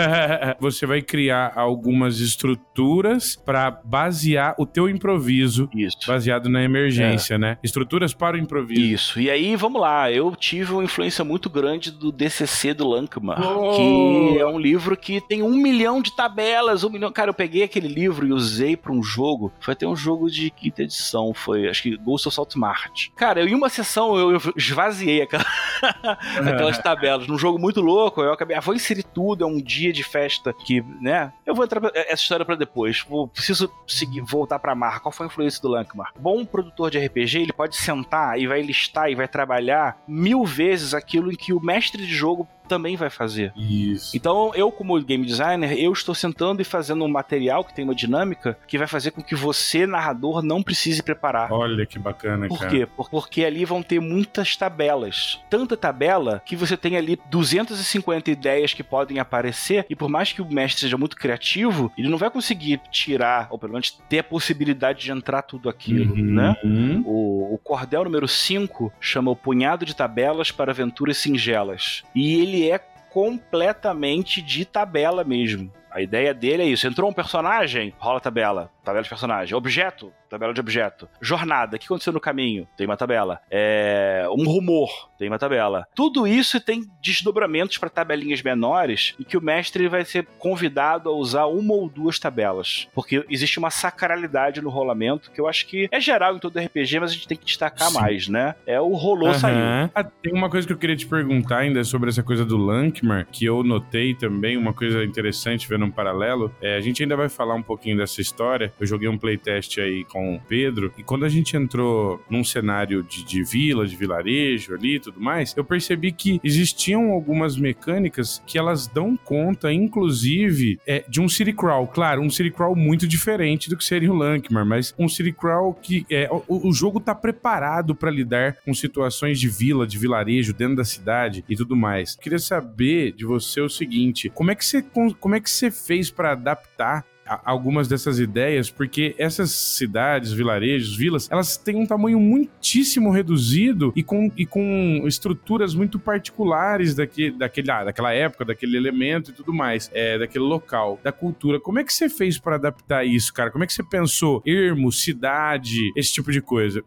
*laughs* você vai criar algumas estruturas para basear o teu improviso. Isso. Baseado na emergência, é. né? Estruturas para o improviso. Isso. E aí, vamos lá. Eu tive uma influência muito grande do DCC do Lankman, oh. que é um livro que tem um milhão de tabelas. Um milhão. Cara, eu peguei aquele livro e usei para um jogo. Foi até um jogo de quinta edição. Foi, acho que Ghost of Salt Mart. Cara, eu, em uma sessão eu, esvaziei aquela, *laughs* aquelas tabelas. Num jogo muito louco, eu acabei. Ah, vou inserir tudo. É um dia de festa que, né? Eu vou entrar pra, essa história para depois. Vou, preciso seguir, voltar pra marca. Qual foi a influência do Lankmar? Bom produtor de RPG, ele pode sentar e vai listar e vai trabalhar mil vezes aquilo em que o mestre de jogo também vai fazer. Isso. Então, eu, como game designer, eu estou sentando e fazendo um material que tem uma dinâmica que vai fazer com que você, narrador, não precise preparar. Olha que bacana, Por cara. quê? Porque ali vão ter muitas tabelas. Tanta tabela que você tem ali 250 ideias que podem aparecer, e por mais que o mestre seja muito criativo, ele não vai conseguir tirar, ou pelo menos ter a possibilidade de entrar tudo aquilo, uhum. né? O, o cordel número 5 chama o Punhado de Tabelas para Aventuras Singelas. E ele é completamente de tabela mesmo. A ideia dele é isso. Entrou um personagem, rola tabela. Tabela de personagem. Objeto, tabela de objeto. Jornada, o que aconteceu no caminho? Tem uma tabela. É, um rumor, tem uma tabela. Tudo isso tem desdobramentos para tabelinhas menores e que o mestre vai ser convidado a usar uma ou duas tabelas. Porque existe uma sacralidade no rolamento que eu acho que é geral em todo RPG, mas a gente tem que destacar Sim. mais, né? É o rolou, uhum. saiu. Ah, tem uma coisa que eu queria te perguntar ainda sobre essa coisa do Lankmar, que eu notei também, uma coisa interessante vendo um paralelo. É, a gente ainda vai falar um pouquinho dessa história. Eu joguei um playtest aí com o Pedro, e quando a gente entrou num cenário de, de vila, de vilarejo ali e tudo mais, eu percebi que existiam algumas mecânicas que elas dão conta, inclusive, é, de um city crawl. Claro, um city crawl muito diferente do que seria o Lankmar, mas um city crawl que é, o, o jogo tá preparado para lidar com situações de vila, de vilarejo, dentro da cidade e tudo mais. queria saber de você o seguinte: como é que você, como é que você fez para adaptar algumas dessas ideias, porque essas cidades, vilarejos, vilas, elas têm um tamanho muitíssimo reduzido e com, e com estruturas muito particulares daquele, daquele, ah, daquela época, daquele elemento e tudo mais, é, daquele local, da cultura. Como é que você fez para adaptar isso, cara? Como é que você pensou? Ermo, cidade, esse tipo de coisa?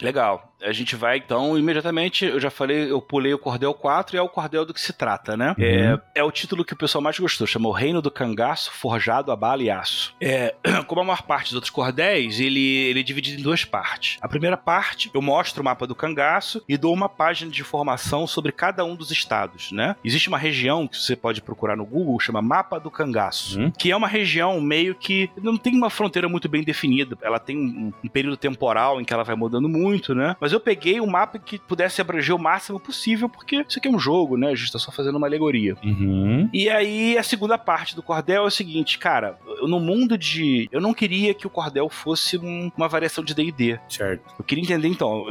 Legal. A gente vai então imediatamente. Eu já falei, eu pulei o Cordel 4 e é o Cordel do que se trata, né? Uhum. É, é o título que o pessoal mais gostou. Chama O Reino do Cangaço, Forjado a Bala e Aço. É, *clears throat* como a maior parte dos outros cordéis, ele, ele é dividido em duas partes. A primeira parte, eu mostro o mapa do cangaço e dou uma página de informação sobre cada um dos estados, né? Existe uma região que você pode procurar no Google, chama Mapa do Cangaço, uhum. que é uma região meio que não tem uma fronteira muito bem definida. Ela tem um, um período temporal em que ela vai mudando muito, né? Mas mas eu peguei um mapa que pudesse abranger o máximo possível, porque isso aqui é um jogo, né? A gente tá só fazendo uma alegoria. Uhum. E aí, a segunda parte do cordel é o seguinte, cara, no mundo de. Eu não queria que o cordel fosse um, uma variação de DD. Certo. Eu queria entender, então.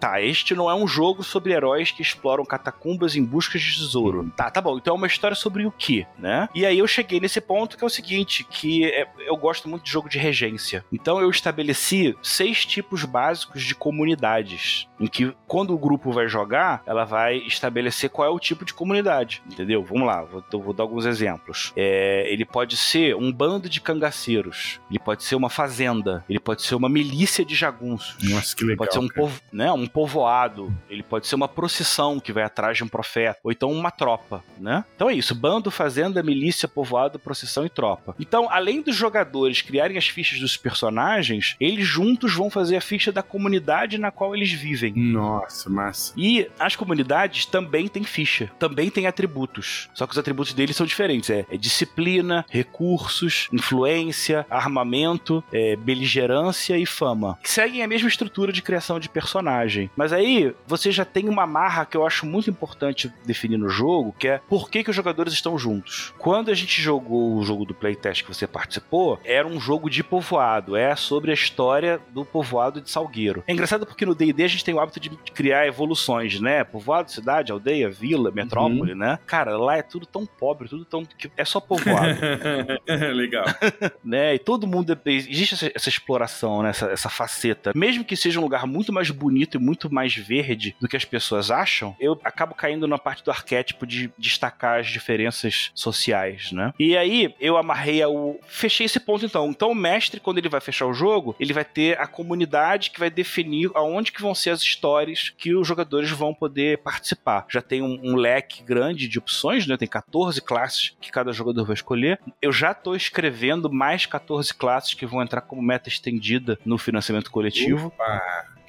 Tá, este não é um jogo sobre heróis que exploram catacumbas em busca de tesouro. Uhum. Tá, tá bom. Então é uma história sobre o quê, né? E aí eu cheguei nesse ponto que é o seguinte: que é, eu gosto muito de jogo de regência. Então eu estabeleci seis tipos básicos de comunidades em que quando o grupo vai jogar, ela vai estabelecer qual é o tipo de comunidade, entendeu? Vamos lá, vou, vou dar alguns exemplos. É, ele pode ser um bando de cangaceiros, ele pode ser uma fazenda, ele pode ser uma milícia de jagunços. Nossa, que legal. Pode ser um, povo, né, um povoado, ele pode ser uma procissão que vai atrás de um profeta, ou então uma tropa, né? Então é isso, bando, fazenda, milícia, povoado, procissão e tropa. Então, além dos jogadores criarem as fichas dos personagens, eles juntos vão fazer a ficha da comunidade na qual eles vivem. Nossa, massa. E as comunidades também têm ficha, também têm atributos. Só que os atributos deles são diferentes. É, é disciplina, recursos, influência, armamento, é, beligerância e fama. Que seguem a mesma estrutura de criação de personagem. Mas aí você já tem uma marra que eu acho muito importante definir no jogo, que é por que, que os jogadores estão juntos. Quando a gente jogou o jogo do playtest que você participou, era um jogo de povoado. É sobre a história do povoado de Salgueiro. É engraçado porque no D&D a gente tem o hábito de criar evoluções, né? Povoado, cidade, aldeia, vila, metrópole, uhum. né? Cara, lá é tudo tão pobre, tudo tão... É só povoado. *laughs* Legal. *laughs* né? E todo mundo... Existe essa, essa exploração, né? Essa, essa faceta. Mesmo que seja um lugar muito mais bonito e muito mais verde do que as pessoas acham, eu acabo caindo na parte do arquétipo de destacar as diferenças sociais, né? E aí eu amarrei ao... Fechei esse ponto então. Então o mestre, quando ele vai fechar o jogo, ele vai ter a comunidade que vai definir aonde que vão ser as histórias que os jogadores vão poder participar. Já tem um, um leque grande de opções, né? Tem 14 classes que cada jogador vai escolher. Eu já estou escrevendo mais 14 classes que vão entrar como meta estendida no financiamento coletivo.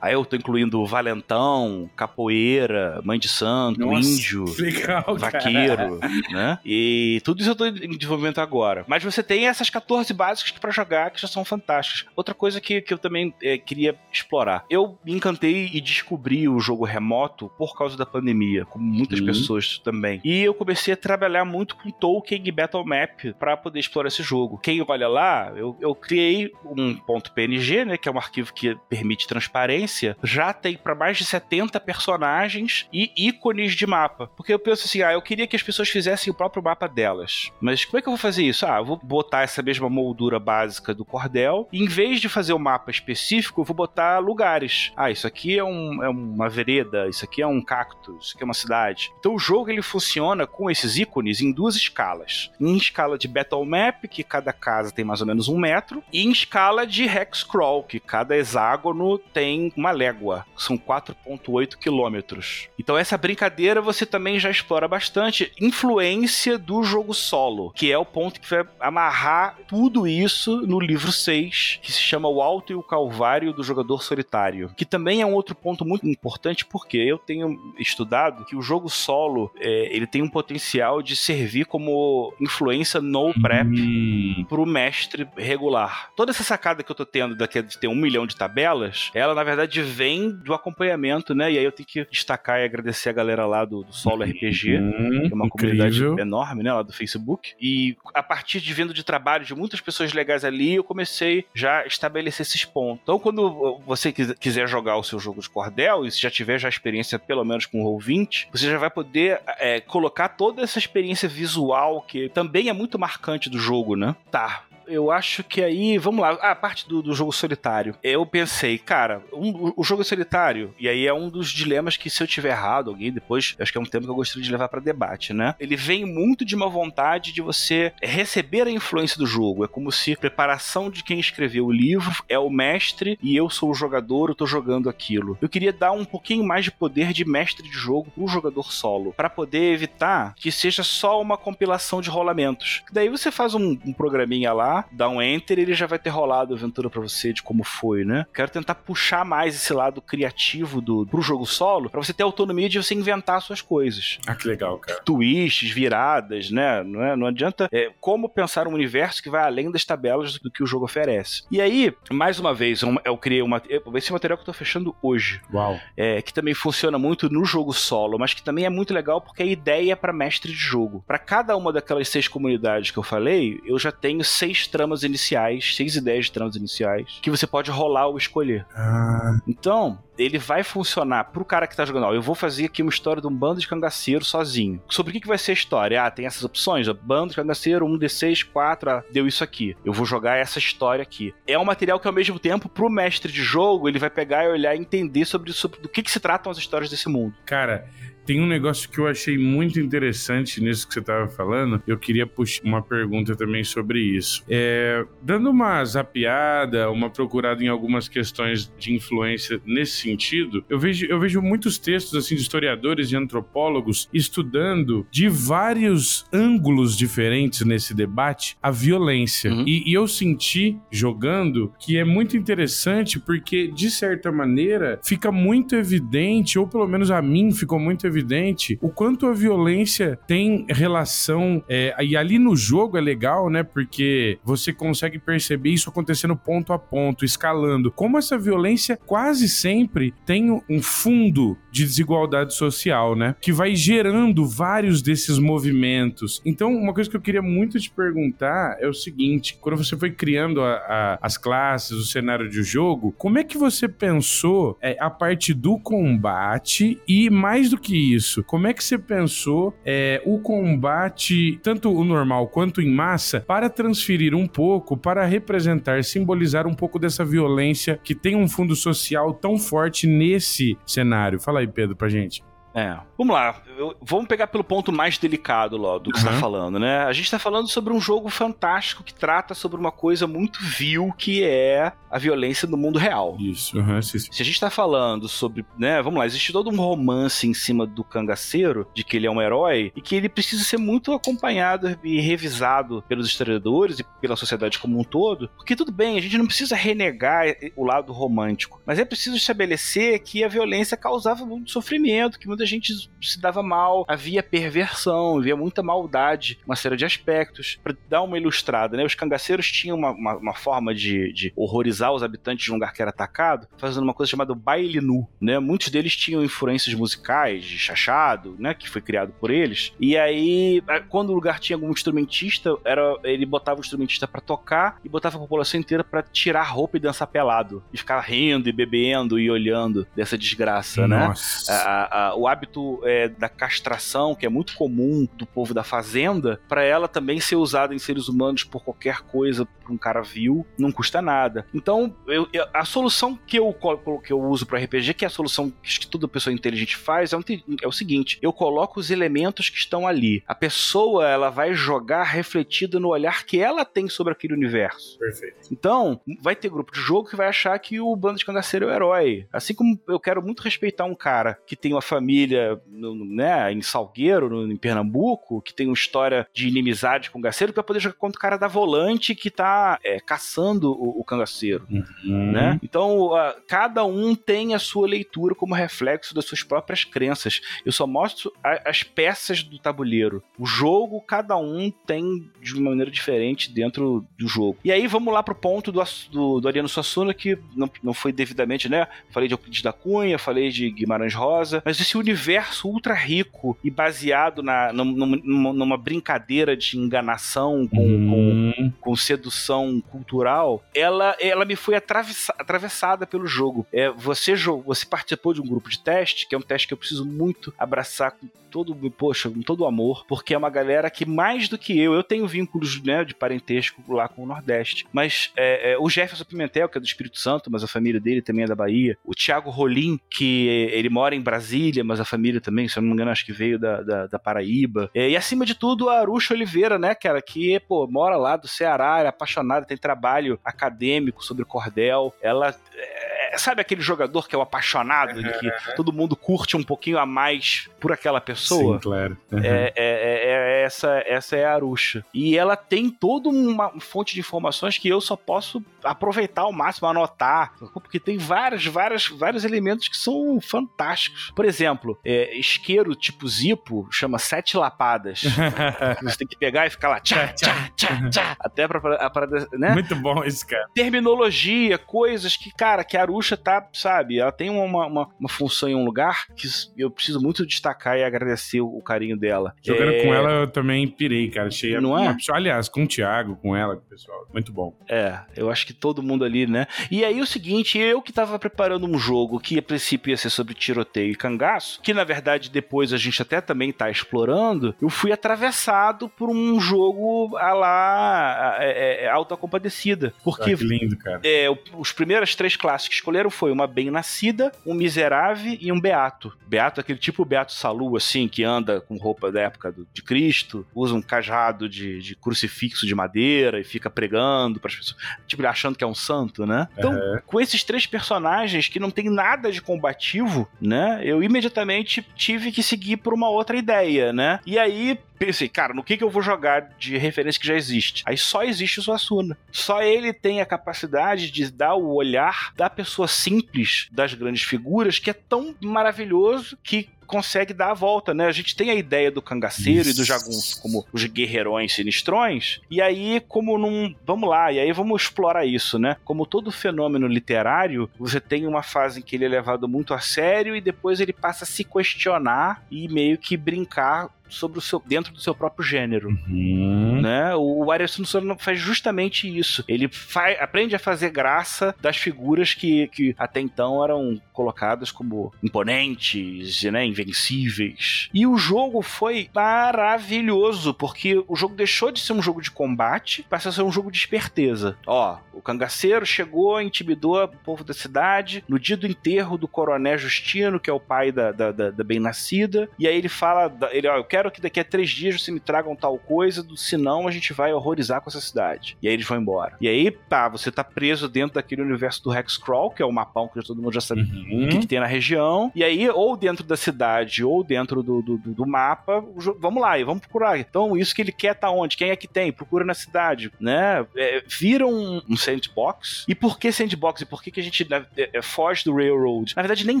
Aí eu tô incluindo valentão, capoeira, mãe de santo, Nossa, índio, legal, vaqueiro, *laughs* né? E tudo isso eu tô em desenvolvimento agora. Mas você tem essas 14 básicas para jogar que já são fantásticas. Outra coisa que, que eu também é, queria explorar. Eu me encantei e descobri o jogo remoto por causa da pandemia, como muitas uhum. pessoas também. E eu comecei a trabalhar muito com Tolkien e Battle Map para poder explorar esse jogo. Quem olha lá, eu, eu criei um ponto .png, né, que é um arquivo que permite transparência já tem para mais de 70 personagens e ícones de mapa. Porque eu penso assim, ah, eu queria que as pessoas fizessem o próprio mapa delas. Mas como é que eu vou fazer isso? Ah, eu vou botar essa mesma moldura básica do cordel e em vez de fazer o um mapa específico, vou botar lugares. Ah, isso aqui é, um, é uma vereda, isso aqui é um cacto, isso aqui é uma cidade. Então o jogo ele funciona com esses ícones em duas escalas. Em escala de Battle Map, que cada casa tem mais ou menos um metro, e em escala de Hexcrawl, que cada hexágono tem uma légua, são 4,8 quilômetros. Então essa brincadeira você também já explora bastante influência do jogo solo, que é o ponto que vai amarrar tudo isso no livro 6, que se chama O Alto e o Calvário do Jogador Solitário, que também é um outro ponto muito importante porque eu tenho estudado que o jogo solo é, ele tem um potencial de servir como influência no prep hum. para o mestre regular. Toda essa sacada que eu tô tendo daqui de ter um milhão de tabelas, ela na verdade vem do acompanhamento, né? E aí eu tenho que destacar e agradecer a galera lá do, do Solo RPG, hum, que é uma comunidade enorme, né? Lá do Facebook. E a partir de vendo de trabalho de muitas pessoas legais ali, eu comecei já a estabelecer esses pontos. Então, quando você quiser jogar o seu jogo de cordel, e se já tiver já experiência pelo menos com o Roll20, você já vai poder é, colocar toda essa experiência visual que também é muito marcante do jogo, né? Tá, eu acho que aí, vamos lá, a parte do, do jogo solitário. Eu pensei, cara, um, o jogo solitário, e aí é um dos dilemas que se eu tiver errado, alguém depois, acho que é um tema que eu gostaria de levar para debate, né? Ele vem muito de uma vontade de você receber a influência do jogo. É como se a preparação de quem escreveu o livro é o mestre e eu sou o jogador, eu tô jogando aquilo. Eu queria dar um pouquinho mais de poder de mestre de jogo pro jogador solo, para poder evitar que seja só uma compilação de rolamentos. Daí você faz um, um programinha lá dá um enter, ele já vai ter rolado a aventura para você de como foi, né? Quero tentar puxar mais esse lado criativo do pro jogo solo, para você ter autonomia de você inventar suas coisas. Ah, que legal, cara. Twists, viradas, né? Não, é, não adianta é, como pensar um universo que vai além das tabelas do que o jogo oferece. E aí, mais uma vez, eu criei uma. Esse material que eu tô fechando hoje. Uau. É, que também funciona muito no jogo solo, mas que também é muito legal porque a ideia é para mestre de jogo. Para cada uma daquelas seis comunidades que eu falei, eu já tenho seis tramas iniciais, seis ideias de tramas iniciais, que você pode rolar ou escolher. Ah. Então, ele vai funcionar pro cara que tá jogando. Ó, eu vou fazer aqui uma história de um bando de cangaceiro sozinho. Sobre o que, que vai ser a história? Ah, tem essas opções: ó, bando de cangaceiro, 1d6, 4, ah, deu isso aqui. Eu vou jogar essa história aqui. É um material que, ao mesmo tempo, pro mestre de jogo, ele vai pegar e olhar e entender sobre, sobre do que, que se tratam as histórias desse mundo. Cara, tem um negócio que eu achei muito interessante nisso que você estava falando. Eu queria puxar uma pergunta também sobre isso. É, dando uma zapiada, uma procurada em algumas questões de influência nesse sentido, eu vejo, eu vejo muitos textos assim de historiadores e antropólogos estudando de vários ângulos diferentes nesse debate a violência. Uhum. E, e eu senti jogando que é muito interessante porque, de certa maneira, fica muito evidente, ou pelo menos a mim ficou muito evidente, o quanto a violência tem relação. É, e ali no jogo é legal, né? Porque você consegue perceber isso acontecendo ponto a ponto, escalando. Como essa violência quase sempre tem um fundo de desigualdade social, né? Que vai gerando vários desses movimentos. Então, uma coisa que eu queria muito te perguntar é o seguinte: quando você foi criando a, a, as classes, o cenário de jogo, como é que você pensou é, a parte do combate e mais do que isso, como é que você pensou é, o combate, tanto o normal quanto em massa, para transferir um pouco, para representar, simbolizar um pouco dessa violência que tem um fundo social tão forte nesse cenário? Fala aí, Pedro, pra gente. É. Vamos lá, eu, vamos pegar pelo ponto mais delicado lá do que uhum. você tá falando, né? A gente tá falando sobre um jogo fantástico que trata sobre uma coisa muito vil que é a violência no mundo real. Isso, uhum, sim, sim. Se a gente tá falando sobre, né, vamos lá, existe todo um romance em cima do cangaceiro, de que ele é um herói, e que ele precisa ser muito acompanhado e revisado pelos historiadores e pela sociedade como um todo, porque tudo bem, a gente não precisa renegar o lado romântico, mas é preciso estabelecer que a violência causava muito sofrimento, que muita muita gente se dava mal, havia perversão, havia muita maldade, uma série de aspectos. Para dar uma ilustrada, né? Os cangaceiros tinham uma, uma, uma forma de, de, horrorizar os habitantes de um lugar que era atacado, fazendo uma coisa chamada baile nu, né? Muitos deles tinham influências musicais, de chachado, né? Que foi criado por eles. E aí, quando o lugar tinha algum instrumentista, era ele botava o instrumentista para tocar e botava a população inteira para tirar a roupa e dançar pelado. E ficar rindo e bebendo e olhando dessa desgraça, né? Nossa. né? A, a, o hábito é, da castração, que é muito comum do povo da fazenda, para ela também ser usada em seres humanos por qualquer coisa, por um cara vil, não custa nada. Então, eu, a solução que eu, que eu uso para RPG, que é a solução que toda pessoa inteligente faz, é, um, é o seguinte: eu coloco os elementos que estão ali. A pessoa ela vai jogar refletida no olhar que ela tem sobre aquele universo. Perfeito. Então, vai ter grupo de jogo que vai achar que o bando de cangaceiro é o herói. Assim como eu quero muito respeitar um cara que tem uma família família no, né, em Salgueiro, no, em Pernambuco, que tem uma história de inimizade com o cangaceiro, para poder jogar contra o cara da volante que tá é, caçando o, o cangaceiro. Uhum. Né? Então, uh, cada um tem a sua leitura como reflexo das suas próprias crenças. Eu só mostro a, as peças do tabuleiro. O jogo, cada um tem de uma maneira diferente dentro do jogo. E aí, vamos lá pro ponto do, do, do Ariano Suassuna, que não, não foi devidamente, né? Falei de Euclides da Cunha, falei de Guimarães Rosa, mas esse universo ultra rico e baseado na, numa, numa brincadeira de enganação com, uhum. com, com, sedução cultural, ela, ela me foi atravessa, atravessada pelo jogo. É, você, você participou de um grupo de teste, que é um teste que eu preciso muito abraçar com todo, poxa, com todo amor, porque é uma galera que mais do que eu, eu tenho vínculos né, de parentesco lá com o Nordeste, mas é, é, o Jefferson Pimentel, que é do Espírito Santo, mas a família dele também é da Bahia, o Thiago Rolim, que ele mora em Brasília, mas a família também, se eu não me engano, acho que veio da, da, da Paraíba, é, e acima de tudo a Aruxa Oliveira, né, cara, que, pô, mora lá do Ceará, é apaixonada, tem trabalho acadêmico sobre cordel, ela é, sabe aquele jogador que é o apaixonado, uhum. que todo mundo curte um pouquinho a mais por aquela pessoa? Sim, claro. Uhum. É, é, é, essa, essa é a Aruxa. E ela tem toda uma fonte de informações que eu só posso aproveitar ao máximo, anotar, porque tem vários, vários, vários elementos que são fantásticos. Por exemplo, é, isqueiro tipo Zipo chama Sete Lapadas. *laughs* Você tem que pegar e ficar lá, tchá, tchá, tchá, tchá, até pra, pra, pra, né? Muito bom esse cara. Terminologia, coisas que, cara, que a Aruxa tá, sabe, ela tem uma, uma, uma função em um lugar que eu preciso muito destacar e agradecer o, carinho dela. Jogando é... com ela eu também pirei, cara. Achei Não é? Aliás, com o Thiago, com ela, pessoal. Muito bom. É, eu acho que todo mundo ali, né? E aí o seguinte, eu que tava preparando um jogo que a princípio ia ser sobre tiroteio e cangaço, que na verdade depois a gente até também tá explorando, eu fui atravessado por um jogo a lá é, é, Alta Compadecida. Porque ah, que lindo, cara. É, os primeiras três classes que escolheram foi uma bem-nascida, um miserável e um beato. Beato é aquele tipo Beato Salu, assim, que anda com roupa da época do, de Cristo usa um cajado de, de crucifixo de madeira e fica pregando para as pessoas, tipo, achando que é um santo, né? Então, uhum. com esses três personagens que não tem nada de combativo, né? Eu imediatamente tive que seguir por uma outra ideia, né? E aí pensei, cara, no que, que eu vou jogar de referência que já existe? Aí só existe o Suassuna. Só ele tem a capacidade de dar o olhar da pessoa simples das grandes figuras que é tão maravilhoso que consegue dar a volta, né? A gente tem a ideia do cangaceiro e do jagunço como os guerreirões sinistrões, e aí, como num. Vamos lá, e aí vamos explorar isso, né? Como todo fenômeno literário, você tem uma fase em que ele é levado muito a sério e depois ele passa a se questionar e meio que brincar sobre o seu dentro do seu próprio gênero, uhum. né? O Aristotle Suassuna faz justamente isso. Ele faz, aprende a fazer graça das figuras que, que até então eram colocadas como imponentes, né, invencíveis. E o jogo foi maravilhoso, porque o jogo deixou de ser um jogo de combate para ser um jogo de esperteza. Ó, o cangaceiro chegou, intimidou o povo da cidade no dia do enterro do coronel Justino, que é o pai da, da, da, da bem-nascida, e aí ele fala, ele, ó, eu quero que daqui a três dias você me tragam tal coisa, senão a gente vai horrorizar com essa cidade. E aí eles vão embora. E aí, tá, você tá preso dentro daquele universo do Hexcrawl, que é o mapão que todo mundo já sabe uhum. o que, que, tem na região. E aí, ou dentro da cidade, ou dentro do, do, do mapa, vamos lá, e vamos procurar. Então, isso que ele quer tá onde? Quem é que tem? Procura na cidade, né? É, vira um, um, sandbox. E por que sandbox? E por que, que a gente né, é, é, foge do Railroad? Na verdade, nem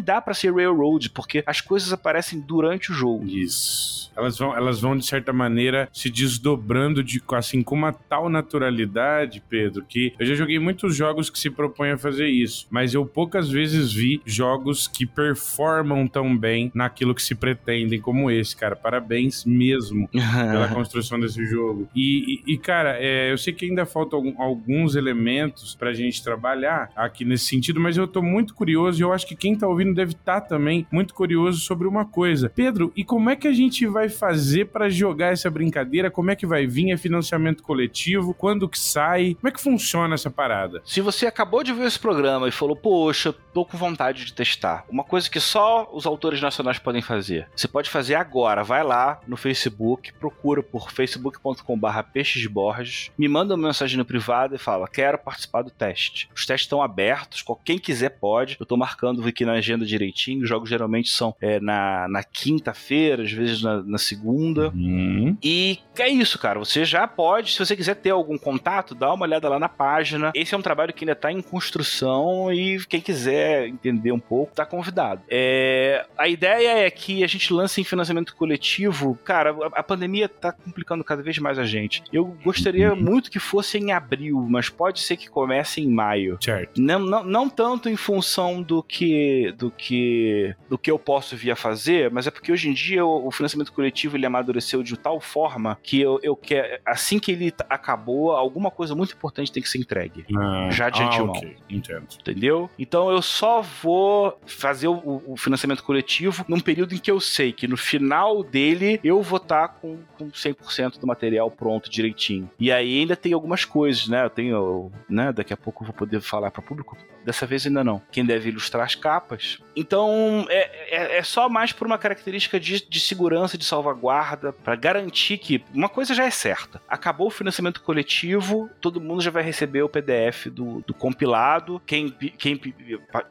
dá para ser Railroad, porque as coisas aparecem durante o jogo. Isso elas vão, elas vão de certa maneira se desdobrando de assim com uma tal naturalidade, Pedro, que eu já joguei muitos jogos que se propõem a fazer isso, mas eu poucas vezes vi jogos que performam tão bem naquilo que se pretendem como esse, cara. Parabéns mesmo *laughs* pela construção desse jogo. E, e, e cara, é, eu sei que ainda faltam alguns elementos pra gente trabalhar aqui nesse sentido, mas eu tô muito curioso e eu acho que quem tá ouvindo deve estar tá também muito curioso sobre uma coisa. Pedro, e como é que a gente vai vai fazer para jogar essa brincadeira? Como é que vai vir? É financiamento coletivo? Quando que sai? Como é que funciona essa parada? Se você acabou de ver esse programa e falou, poxa, tô com vontade de testar, uma coisa que só os autores nacionais podem fazer, você pode fazer agora. Vai lá no Facebook, procura por facebook.com/barra peixes de Borges, me manda uma mensagem no privado e fala: quero participar do teste. Os testes estão abertos, quem quiser pode. Eu tô marcando aqui na agenda direitinho. Os jogos geralmente são é, na, na quinta-feira, às vezes na, na segunda. Uhum. E é isso, cara. Você já pode, se você quiser ter algum contato, dá uma olhada lá na página. Esse é um trabalho que ainda tá em construção e quem quiser entender um pouco, tá convidado. É, a ideia é que a gente lance em financiamento coletivo. Cara, a, pandemia tá complicando cada vez mais a gente. Eu gostaria uhum. muito que fosse em abril, mas pode ser que comece em maio. Certo. Não, não, não tanto em função do que do que do que eu posso vir a fazer, mas é porque hoje em dia o, o financiamento coletivo coletivo ele amadureceu de tal forma que eu, eu quero. Assim que ele acabou, alguma coisa muito importante tem que ser entregue. Ah, já de ah, antemão. Okay. Entendo. Entendeu? Então eu só vou fazer o, o, financiamento coletivo num período em que eu sei que no final dele eu vou estar tá com, com 100% do material pronto direitinho. E aí ainda tem algumas coisas, né? Eu tenho, né? Daqui a pouco eu vou poder falar para o público. Dessa vez ainda não. Quem deve ilustrar as capas. Então é, é, é só mais por uma característica de, de segurança, de salvaguarda para garantir que uma coisa já é certa. Acabou o financiamento coletivo, todo mundo já vai receber o PDF do, do compilado. Quem, quem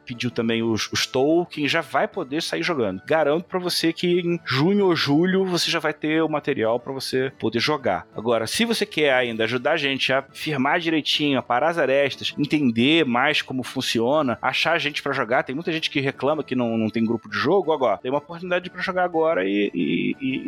pediu também os, os tokens já vai poder sair jogando. Garanto para você que em junho ou julho você já vai ter o material para você poder jogar. Agora, se você quer ainda ajudar a gente a firmar direitinho, a parar as arestas, entender mais como funciona, achar gente para jogar, tem muita gente que reclama que não, não tem grupo de jogo, agora tem uma oportunidade para jogar agora e, e, e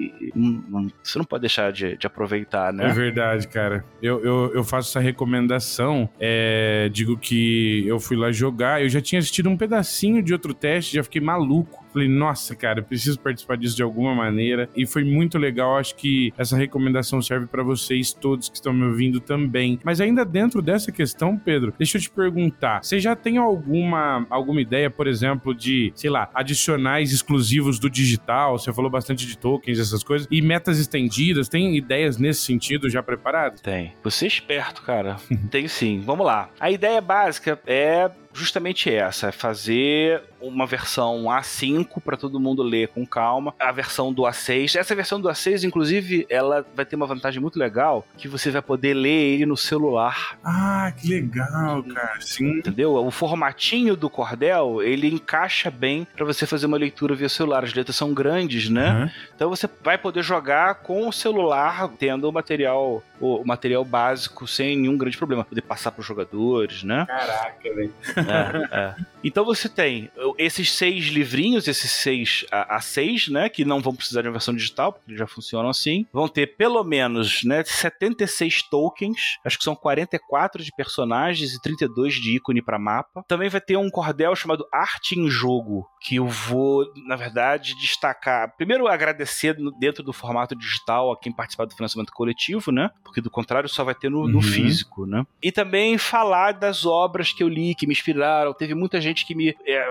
você não pode deixar de, de, aproveitar, né? É verdade, cara. Eu, eu, eu faço essa recomendação. É, digo que eu fui lá jogar, eu já tinha assistido um pedacinho de outro teste, já fiquei maluco Falei, nossa, cara, preciso participar disso de alguma maneira. E foi muito legal. Acho que essa recomendação serve para vocês todos que estão me ouvindo também. Mas ainda dentro dessa questão, Pedro, deixa eu te perguntar: você já tem alguma, alguma ideia, por exemplo, de, sei lá, adicionais exclusivos do digital? Você falou bastante de tokens, essas coisas. E metas estendidas? Tem ideias nesse sentido já preparadas? Tem. Você é esperto, cara. *laughs* tem sim. Vamos lá. A ideia básica é justamente essa: é fazer uma versão A5 para todo mundo ler com calma, a versão do A6. Essa versão do A6, inclusive, ela vai ter uma vantagem muito legal, que você vai poder ler ele no celular. Ah, que legal, cara. Sim. Entendeu? O formatinho do cordel, ele encaixa bem para você fazer uma leitura via celular. As letras são grandes, né? Uhum. Então você vai poder jogar com o celular, tendo o material, o material básico sem nenhum grande problema. Poder passar para os jogadores, né? Caraca, velho. É, é. Então você tem esses seis livrinhos, esses seis a, a, seis, né? Que não vão precisar de uma versão digital, porque já funcionam assim. Vão ter pelo menos né, 76 tokens. Acho que são 44 de personagens e 32 de ícone para mapa. Também vai ter um cordel chamado Arte em Jogo, que eu vou, na verdade, destacar. Primeiro, agradecer dentro do formato digital a quem participar do financiamento coletivo, né? Porque do contrário só vai ter no, uhum. no físico, né? E também falar das obras que eu li, que me inspiraram. Teve muita gente que me. É,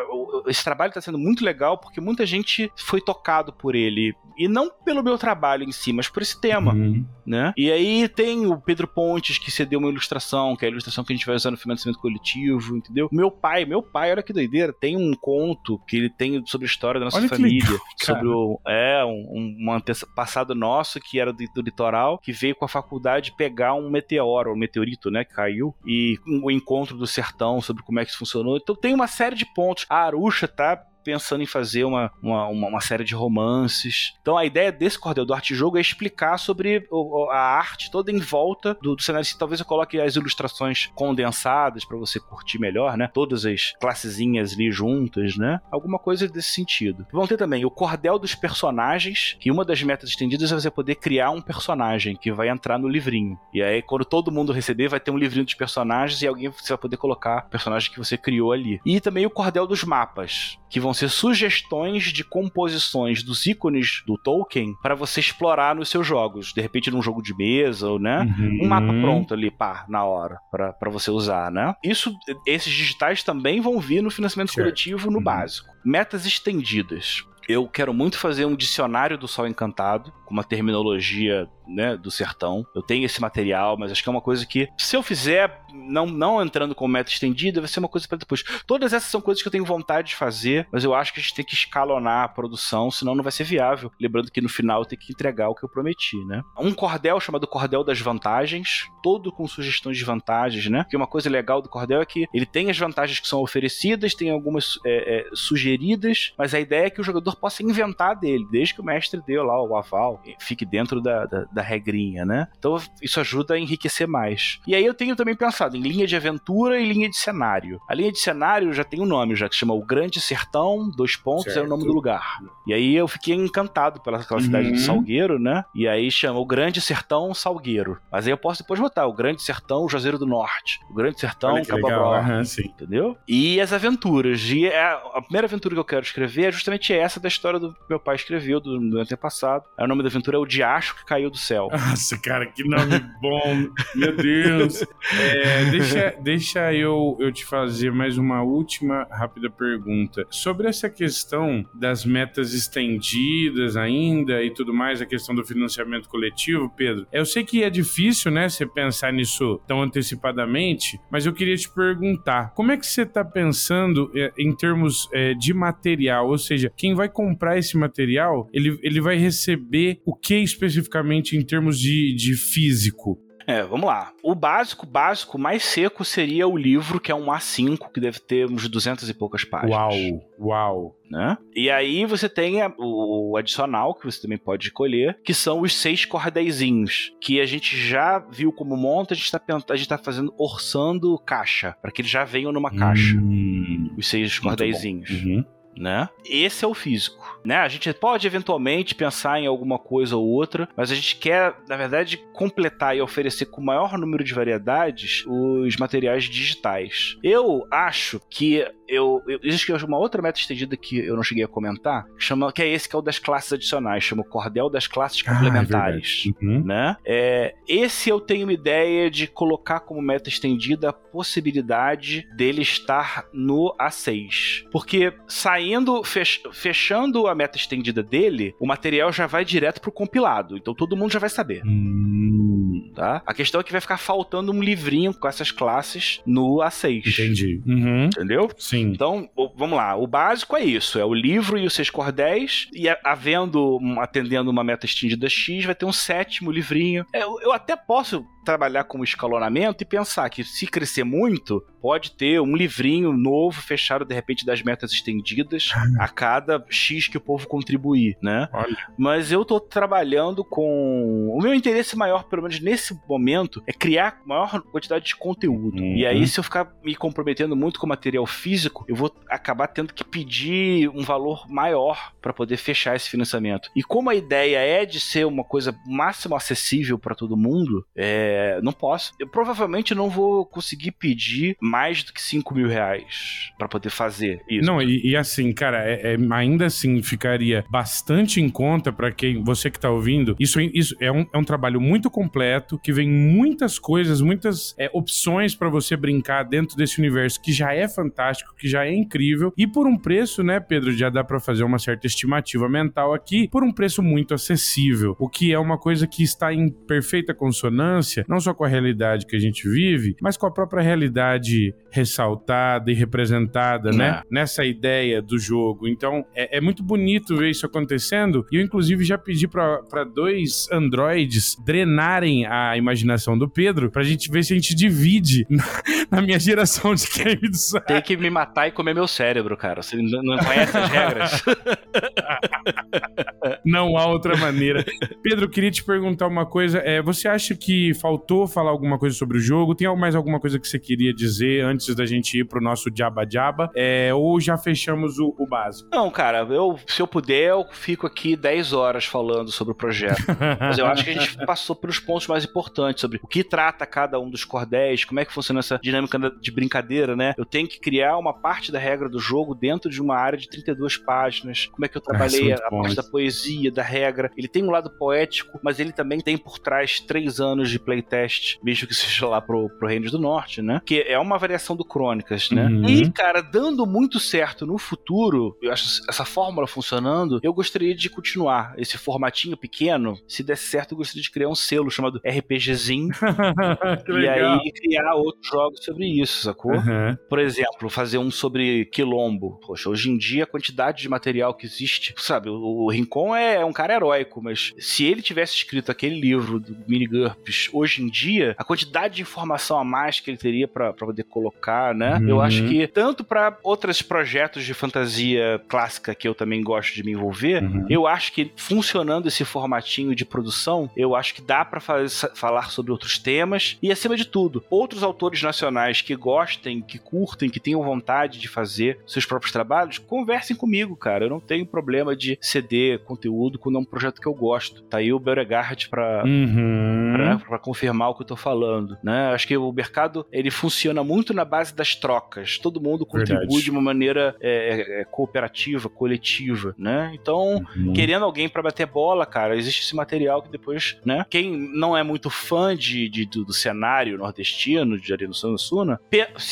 esse trabalho está sendo muito legal porque muita gente foi tocado por ele. E não pelo meu trabalho em si, mas por esse tema, uhum. né? E aí tem o Pedro Pontes, que cedeu uma ilustração, que é a ilustração que a gente vai usar no financiamento coletivo, entendeu? Meu pai, meu pai, olha que doideira, tem um conto que ele tem sobre a história da nossa olha família, legal, sobre o... É, um, um passado nosso que era do, do, litoral, que veio com a faculdade pegar um meteoro, um meteorito, né, que caiu, e o encontro do sertão, sobre como é que isso funcionou. Então tem uma série de pontos. A Arusha tá pensando em fazer uma, uma, uma, série de romances. Então a ideia desse cordel do arte jogo é explicar sobre a arte toda em volta do, do cenário. Talvez eu coloque as ilustrações condensadas para você curtir melhor, né? Todas as classezinhas ali juntas, né? Alguma coisa desse sentido. Vão ter também o cordel dos personagens, que uma das metas estendidas é você poder criar um personagem que vai entrar no livrinho. E aí, quando todo mundo receber, vai ter um livrinho dos personagens e alguém você vai poder colocar o personagem que você criou ali. E também o cordel dos mapas, que vão ser sugestões de composições dos ícones do Tolkien para você explorar nos seus jogos. De repente, num jogo de mesa, ou, né? Uhum. Um mapa pronto ali, pá, na hora, para você usar, né? Isso, esses digitais também vão vir no financiamento certo. coletivo no uhum. básico. Metas estendidas. Eu quero muito fazer um dicionário do Sol Encantado, com uma terminologia né, do sertão. Eu tenho esse material, mas acho que é uma coisa que, se eu fizer, não, não entrando com meta estendida, vai ser uma coisa para depois. Todas essas são coisas que eu tenho vontade de fazer, mas eu acho que a gente tem que escalonar a produção, senão não vai ser viável. Lembrando que no final eu tenho que entregar o que eu prometi, né? Um cordel chamado Cordel das Vantagens, todo com sugestões de vantagens, né? Que uma coisa legal do cordel é que ele tem as vantagens que são oferecidas, tem algumas é, é, sugeridas, mas a ideia é que o jogador possa inventar dele, desde que o mestre deu lá o aval, fique dentro da, da, da regrinha, né? Então isso ajuda a enriquecer mais. E aí eu tenho também pensado em linha de aventura e linha de cenário. A linha de cenário já tem um nome, já que chama O Grande Sertão, dois pontos, certo. é o nome do lugar. E aí eu fiquei encantado pela aquela cidade uhum. de Salgueiro, né? E aí chama O Grande Sertão Salgueiro. Mas aí eu posso depois botar O Grande Sertão Juazeiro do Norte, O Grande Sertão Cababró. Uhum, entendeu? E as aventuras. E é a primeira aventura que eu quero escrever é justamente essa da história do meu pai escreveu do, do antepassado. O nome da aventura é O Diacho que Caiu do Céu. Nossa, cara, que nome bom. Meu Deus. É, deixa deixa eu, eu te fazer mais uma última rápida pergunta. Sobre essa questão das metas estendidas ainda e tudo mais, a questão do financiamento coletivo, Pedro, eu sei que é difícil, né, você pensar nisso tão antecipadamente, mas eu queria te perguntar, como é que você está pensando é, em termos é, de material? Ou seja, quem vai comprar esse material, ele, ele vai receber o que especificamente em termos de, de físico? É, vamos lá. O básico, básico, mais seco seria o livro, que é um A5, que deve ter uns 200 e poucas páginas. Uau, uau. Né? E aí você tem o adicional, que você também pode escolher, que são os seis cordeizinhos, que a gente já viu como monta, a gente tá, a gente tá fazendo, orçando caixa, para que eles já venham numa caixa. Hum, os seis cordeizinhos. Uhum né? Esse é o físico, né? A gente pode eventualmente pensar em alguma coisa ou outra, mas a gente quer, na verdade, completar e oferecer com o maior número de variedades os materiais digitais. Eu acho que eu, eu existe uma outra meta estendida que eu não cheguei a comentar, que, chama, que é esse que é o das classes adicionais, chama o cordel das classes ah, é complementares. Ah, uhum. né? É, esse eu tenho uma ideia de colocar como meta estendida a possibilidade dele estar no A6. Porque saindo, fech, fechando a meta estendida dele, o material já vai direto pro compilado. Então todo mundo já vai saber. Hum. Tá? A questão é que vai ficar faltando um livrinho com essas classes no A6. Entendi. Uhum. Entendeu? Sim. Então, vamos lá. O básico é isso: é o livro e os seis cordéis. E havendo, atendendo uma meta estendida X, vai ter um sétimo livrinho. Eu, eu até posso trabalhar com escalonamento e pensar que se crescer muito, pode ter um livrinho novo fechado de repente das metas estendidas *laughs* a cada X que o povo contribuir, né? Olha. Mas eu tô trabalhando com o meu interesse maior, pelo menos nesse momento, é criar maior quantidade de conteúdo. Uhum. E aí se eu ficar me comprometendo muito com material físico, eu vou acabar tendo que pedir um valor maior para poder fechar esse financiamento. E como a ideia é de ser uma coisa máximo acessível para todo mundo, é é, não posso. Eu provavelmente não vou conseguir pedir mais do que 5 mil reais para poder fazer isso. Não, e, e assim, cara, é, é, ainda assim ficaria bastante em conta para quem, você que tá ouvindo, isso, isso é, um, é um trabalho muito completo, que vem muitas coisas, muitas é, opções para você brincar dentro desse universo que já é fantástico, que já é incrível, e por um preço, né, Pedro, já dá para fazer uma certa estimativa mental aqui, por um preço muito acessível, o que é uma coisa que está em perfeita consonância não só com a realidade que a gente vive, mas com a própria realidade ressaltada e representada, né? é. né? Nessa ideia do jogo. Então, é, é, muito bonito ver isso acontecendo. E eu, inclusive, já pedi para dois androides drenarem a imaginação do Pedro pra gente ver se a gente divide *laughs* na, minha geração de games. Tem que me matar e comer meu cérebro, cara. Você não conhece as regras. *laughs* não há outra maneira. Pedro, queria te perguntar uma coisa. É, você acha que faltou falar alguma coisa sobre o jogo? Tem mais alguma coisa que você queria dizer antes da gente ir pro nosso Jabba Jabba? É, ou já fechamos o, o, básico? Não, cara, eu, se eu puder, eu fico aqui 10 horas falando sobre o projeto. Mas eu acho que a gente *laughs* passou pelos pontos mais importantes sobre o que trata cada um dos cordéis, como é que funciona essa dinâmica de brincadeira, né? Eu tenho que criar uma parte da regra do jogo dentro de uma área de 32 páginas. Como é que eu trabalhei é, a, a parte da poesia, da regra. Ele tem um lado poético, mas ele também tem por trás três anos de play teste, mesmo que seja lá pro, pro Reino do Norte, né? Que é uma variação do Crônicas, né? Uhum. E, cara, dando muito certo no futuro, eu acho essa fórmula funcionando, eu gostaria de continuar esse formatinho pequeno. Se der certo, eu gostaria de criar um selo chamado RPGzinho. *laughs* e aí criar outros jogos sobre isso, sacou? Uhum. Por exemplo, fazer um sobre quilombo. Poxa, hoje em dia a quantidade de material que existe, sabe, o, o Rincon é um cara heróico, mas se ele tivesse escrito aquele livro do Mini GURPS hoje hoje em dia, a quantidade de informação a mais que ele teria para poder colocar, né? Uhum. Eu acho que tanto para outros projetos de fantasia clássica que eu também gosto de me envolver, uhum. eu acho que funcionando esse formatinho de produção, eu acho que dá para falar sobre outros temas e acima de tudo, outros autores nacionais que gostem, que curtem, que tenham vontade de fazer seus próprios trabalhos, conversem comigo, cara. Eu não tenho problema de ceder conteúdo quando é um projeto que eu gosto. Tá aí o Beauregard para uhum. Pra, pra confirmar confirmar o que eu tô falando, né? Acho que o mercado ele funciona muito na base das trocas. Todo mundo contribui Verdade. de uma maneira é, é, cooperativa, coletiva, né? Então, uhum. querendo alguém para bater bola, cara, existe esse material que depois, né? Quem não é muito fã de, de do, do, cenário nordestino de Arena Suassuna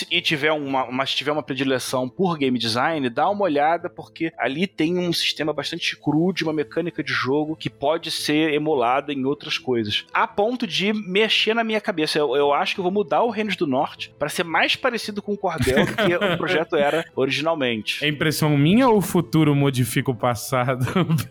e tiver uma, mas tiver uma predileção por game design, dá uma olhada porque ali tem um sistema bastante cru de uma mecânica de jogo que pode ser emulada em outras coisas. A ponto de mexer na minha cabeça. Eu, eu acho que eu vou mudar o Reinos do Norte para ser mais parecido com o Cordel do que o projeto era originalmente. É impressão minha ou o futuro modifica o passado?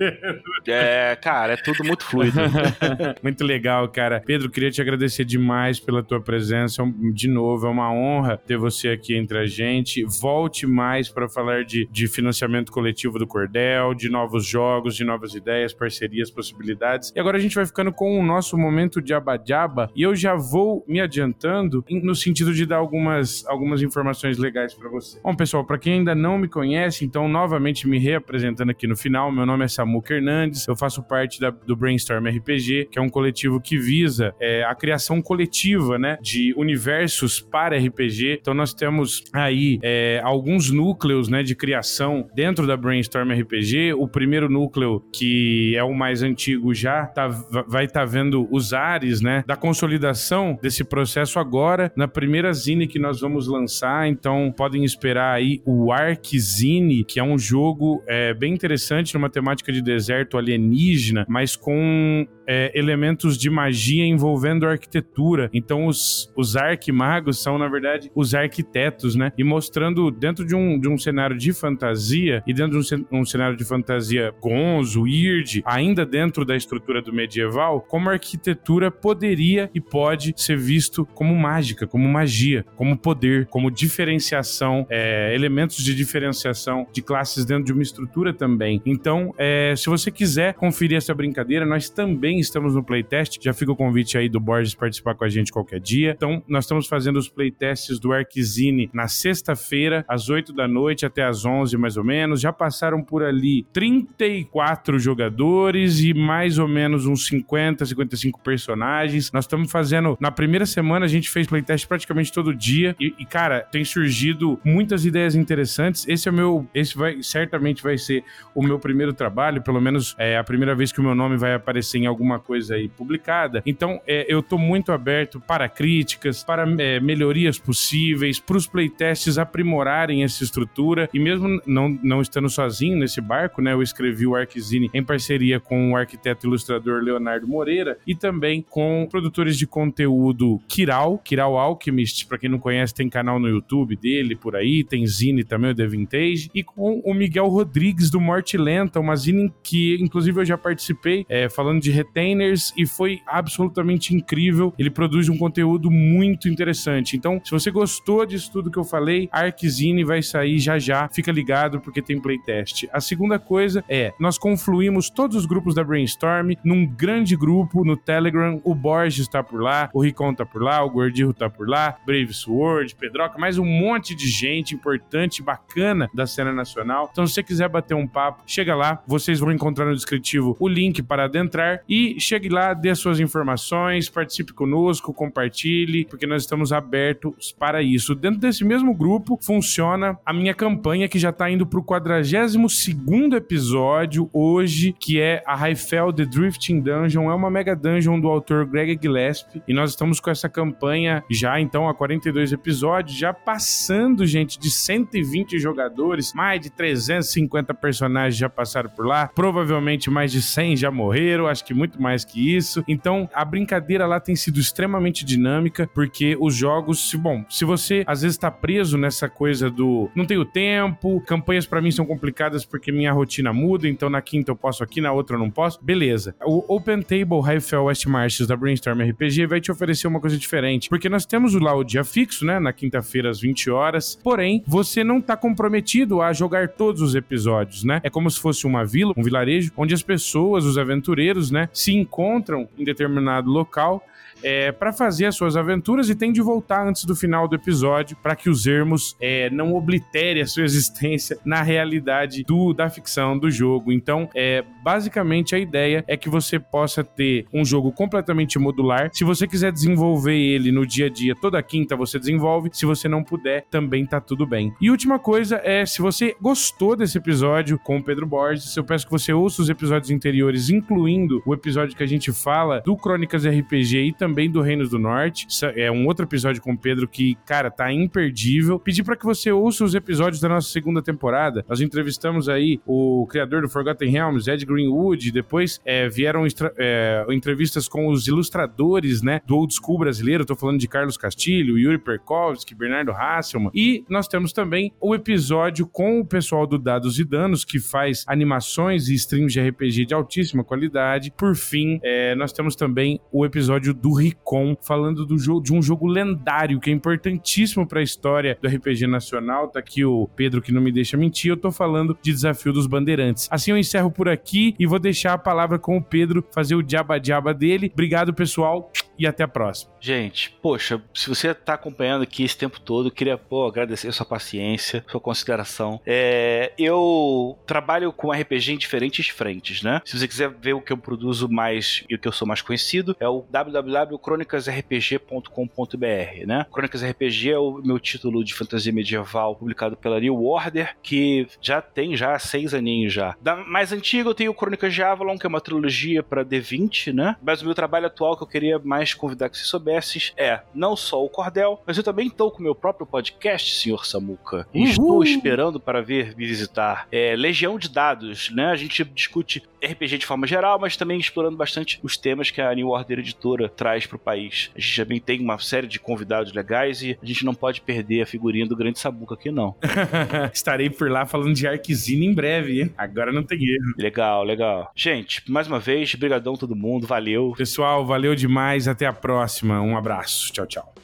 *laughs* é, cara, é tudo muito fluido. *laughs* muito legal, cara. Pedro, queria te agradecer demais pela tua presença. De novo, é uma honra ter você aqui entre a gente. Volte mais para falar de, de financiamento coletivo do Cordel, de novos jogos, de novas ideias, parcerias, possibilidades. E agora a gente vai ficando com o nosso momento de abadiaba e eu já vou me adiantando no sentido de dar algumas, algumas informações legais para você. Bom, pessoal, para quem ainda não me conhece, então novamente me reapresentando aqui no final, meu nome é Samuca Hernandes, eu faço parte da, do Brainstorm RPG, que é um coletivo que visa é, a criação coletiva, né, de universos para RPG. Então nós temos aí é, alguns núcleos, né, de criação dentro da Brainstorm RPG. O primeiro núcleo, que é o mais antigo já, tá, vai estar tá vendo os ares, né, da consolidação desse processo agora, na primeira zine que nós vamos lançar. Então podem esperar aí o Ark Zine, que é um jogo é, bem interessante numa temática de deserto alienígena, mas com é, elementos de magia envolvendo arquitetura. Então, os, os arquimagos são, na verdade, os arquitetos, né? E mostrando dentro de um, de um cenário de fantasia, e dentro de um, um cenário de fantasia gonzo, weird, ainda dentro da estrutura do medieval, como a arquitetura poderia e pode ser visto como mágica, como magia, como poder, como diferenciação, é, elementos de diferenciação de classes dentro de uma estrutura também. Então, é, se você quiser conferir essa brincadeira, nós também estamos no playtest. Já fica o convite aí do Borges participar com a gente qualquer dia. Então, nós estamos fazendo os playtests do Arquizine na sexta-feira, às 8 da noite até às 11 mais ou menos. Já passaram por ali 34 jogadores e mais ou menos uns 50, 55 personagens. Nós estamos fazendo. Na primeira semana, a gente fez playtest praticamente todo dia. E, e, cara, tem surgido muitas ideias interessantes. Esse é o meu. Esse vai certamente vai ser o meu primeiro trabalho, pelo menos é a primeira vez que o meu nome vai aparecer em alguma coisa aí publicada. Então, é, eu tô muito aberto para críticas, para é, melhorias possíveis, para os playtests aprimorarem essa estrutura. E mesmo não, não estando sozinho nesse barco, né? Eu escrevi o Arquizine em parceria com o arquiteto ilustrador Leonardo Moreira e também com produtores de conteúdo Kiral, Kiral Alchemist, para quem não conhece, tem canal no YouTube dele por aí, tem Zine também, o The Vintage, e com o Miguel Rodrigues do Morte Lenta, uma Zine que inclusive eu já participei, é, falando de retainers, e foi absolutamente incrível. Ele produz um conteúdo muito interessante. Então, se você gostou disso tudo que eu falei, a Arczine vai sair já já. Fica ligado porque tem playtest. A segunda coisa é, nós confluímos todos os grupos da Brainstorm num grande grupo no Telegram. O Borges está por lá, o Ricon tá por lá, o Gordirro tá por lá, Brave Sword, Pedroca, mais um monte de gente importante, bacana da cena nacional. Então, se você quiser bater um papo, chega lá. Vocês vão encontrar no descritivo o link para adentrar e chegue lá, dê suas informações, participe conosco, compartilhe, porque nós estamos abertos para isso. Dentro desse mesmo grupo funciona a minha campanha que já está indo para o 42 episódio hoje, que é a Highfell The Drifting Dungeon. É uma mega dungeon do autor Greg Gillespie e nós estamos com essa campanha já então há 42 episódios, já passando, gente, de 120 jogadores, mais de 350 personagens já passaram por lá, provavelmente mais de 100 já morreram, acho que que muito mais que isso. Então, a brincadeira lá tem sido extremamente dinâmica, porque os jogos, se, bom, se você às vezes tá preso nessa coisa do não tenho tempo, campanhas para mim são complicadas porque minha rotina muda, então na quinta eu posso aqui, na outra eu não posso, beleza. O Open Table Highfell West Marches da Brainstorm RPG vai te oferecer uma coisa diferente, porque nós temos lá o dia fixo, né, na quinta-feira às 20 horas, porém, você não tá comprometido a jogar todos os episódios, né? É como se fosse uma vila, um vilarejo, onde as pessoas, os aventureiros, né, se encontram em determinado local é, para fazer as suas aventuras e tem de voltar antes do final do episódio para que os ermos é, não oblitere a sua *laughs* existência na realidade do, da ficção do jogo. Então, é, basicamente a ideia é que você possa ter um jogo completamente modular. Se você quiser desenvolver ele no dia a dia, toda quinta você desenvolve. Se você não puder, também tá tudo bem. E última coisa é, se você gostou desse episódio com o Pedro Borges, eu peço que você ouça os episódios anteriores, incluindo o episódio que a gente fala do Crônicas RPG e também também do Reinos do Norte. É um outro episódio com o Pedro que, cara, tá imperdível. Pedir para que você ouça os episódios da nossa segunda temporada. Nós entrevistamos aí o criador do Forgotten Realms, Ed Greenwood. Depois é, vieram é, entrevistas com os ilustradores, né, do old school brasileiro. tô falando de Carlos Castilho, Yuri Perkovski, Bernardo Hasselman. E nós temos também o episódio com o pessoal do Dados e Danos, que faz animações e streams de RPG de altíssima qualidade. Por fim, é, nós temos também o episódio do Ricon, falando do jogo, de um jogo lendário que é importantíssimo para a história do RPG nacional. Tá aqui o Pedro que não me deixa mentir. Eu tô falando de Desafio dos Bandeirantes. Assim eu encerro por aqui e vou deixar a palavra com o Pedro fazer o diaba diaba dele. Obrigado, pessoal. E até a próxima. Gente, poxa, se você tá acompanhando aqui esse tempo todo, queria pô, agradecer sua paciência, sua consideração. É, eu trabalho com RPG em diferentes frentes, né? Se você quiser ver o que eu produzo mais e o que eu sou mais conhecido, é o www.cronicasrpg.com.br, né? Crônicas RPG é o meu título de fantasia medieval publicado pela New Order, que já tem já seis aninhos já. Da mais antiga eu tenho Crônicas de Avalon, que é uma trilogia para D20, né? Mas o meu trabalho atual que eu queria mais convidar que você soubesses é não só o Cordel, mas eu também estou com o meu próprio podcast, senhor Samuca. E estou esperando para vir me visitar. É Legião de Dados, né? A gente discute RPG de forma geral, mas também explorando bastante os temas que a New Order Editora traz para o país. A gente também tem uma série de convidados legais e a gente não pode perder a figurinha do Grande Sabuca aqui, não. *laughs* Estarei por lá falando de Arquizina em breve, hein? Agora não tem erro. Legal, legal. Gente, mais uma vez, brigadão todo mundo, valeu. Pessoal, valeu demais. Até a próxima. Um abraço. Tchau, tchau.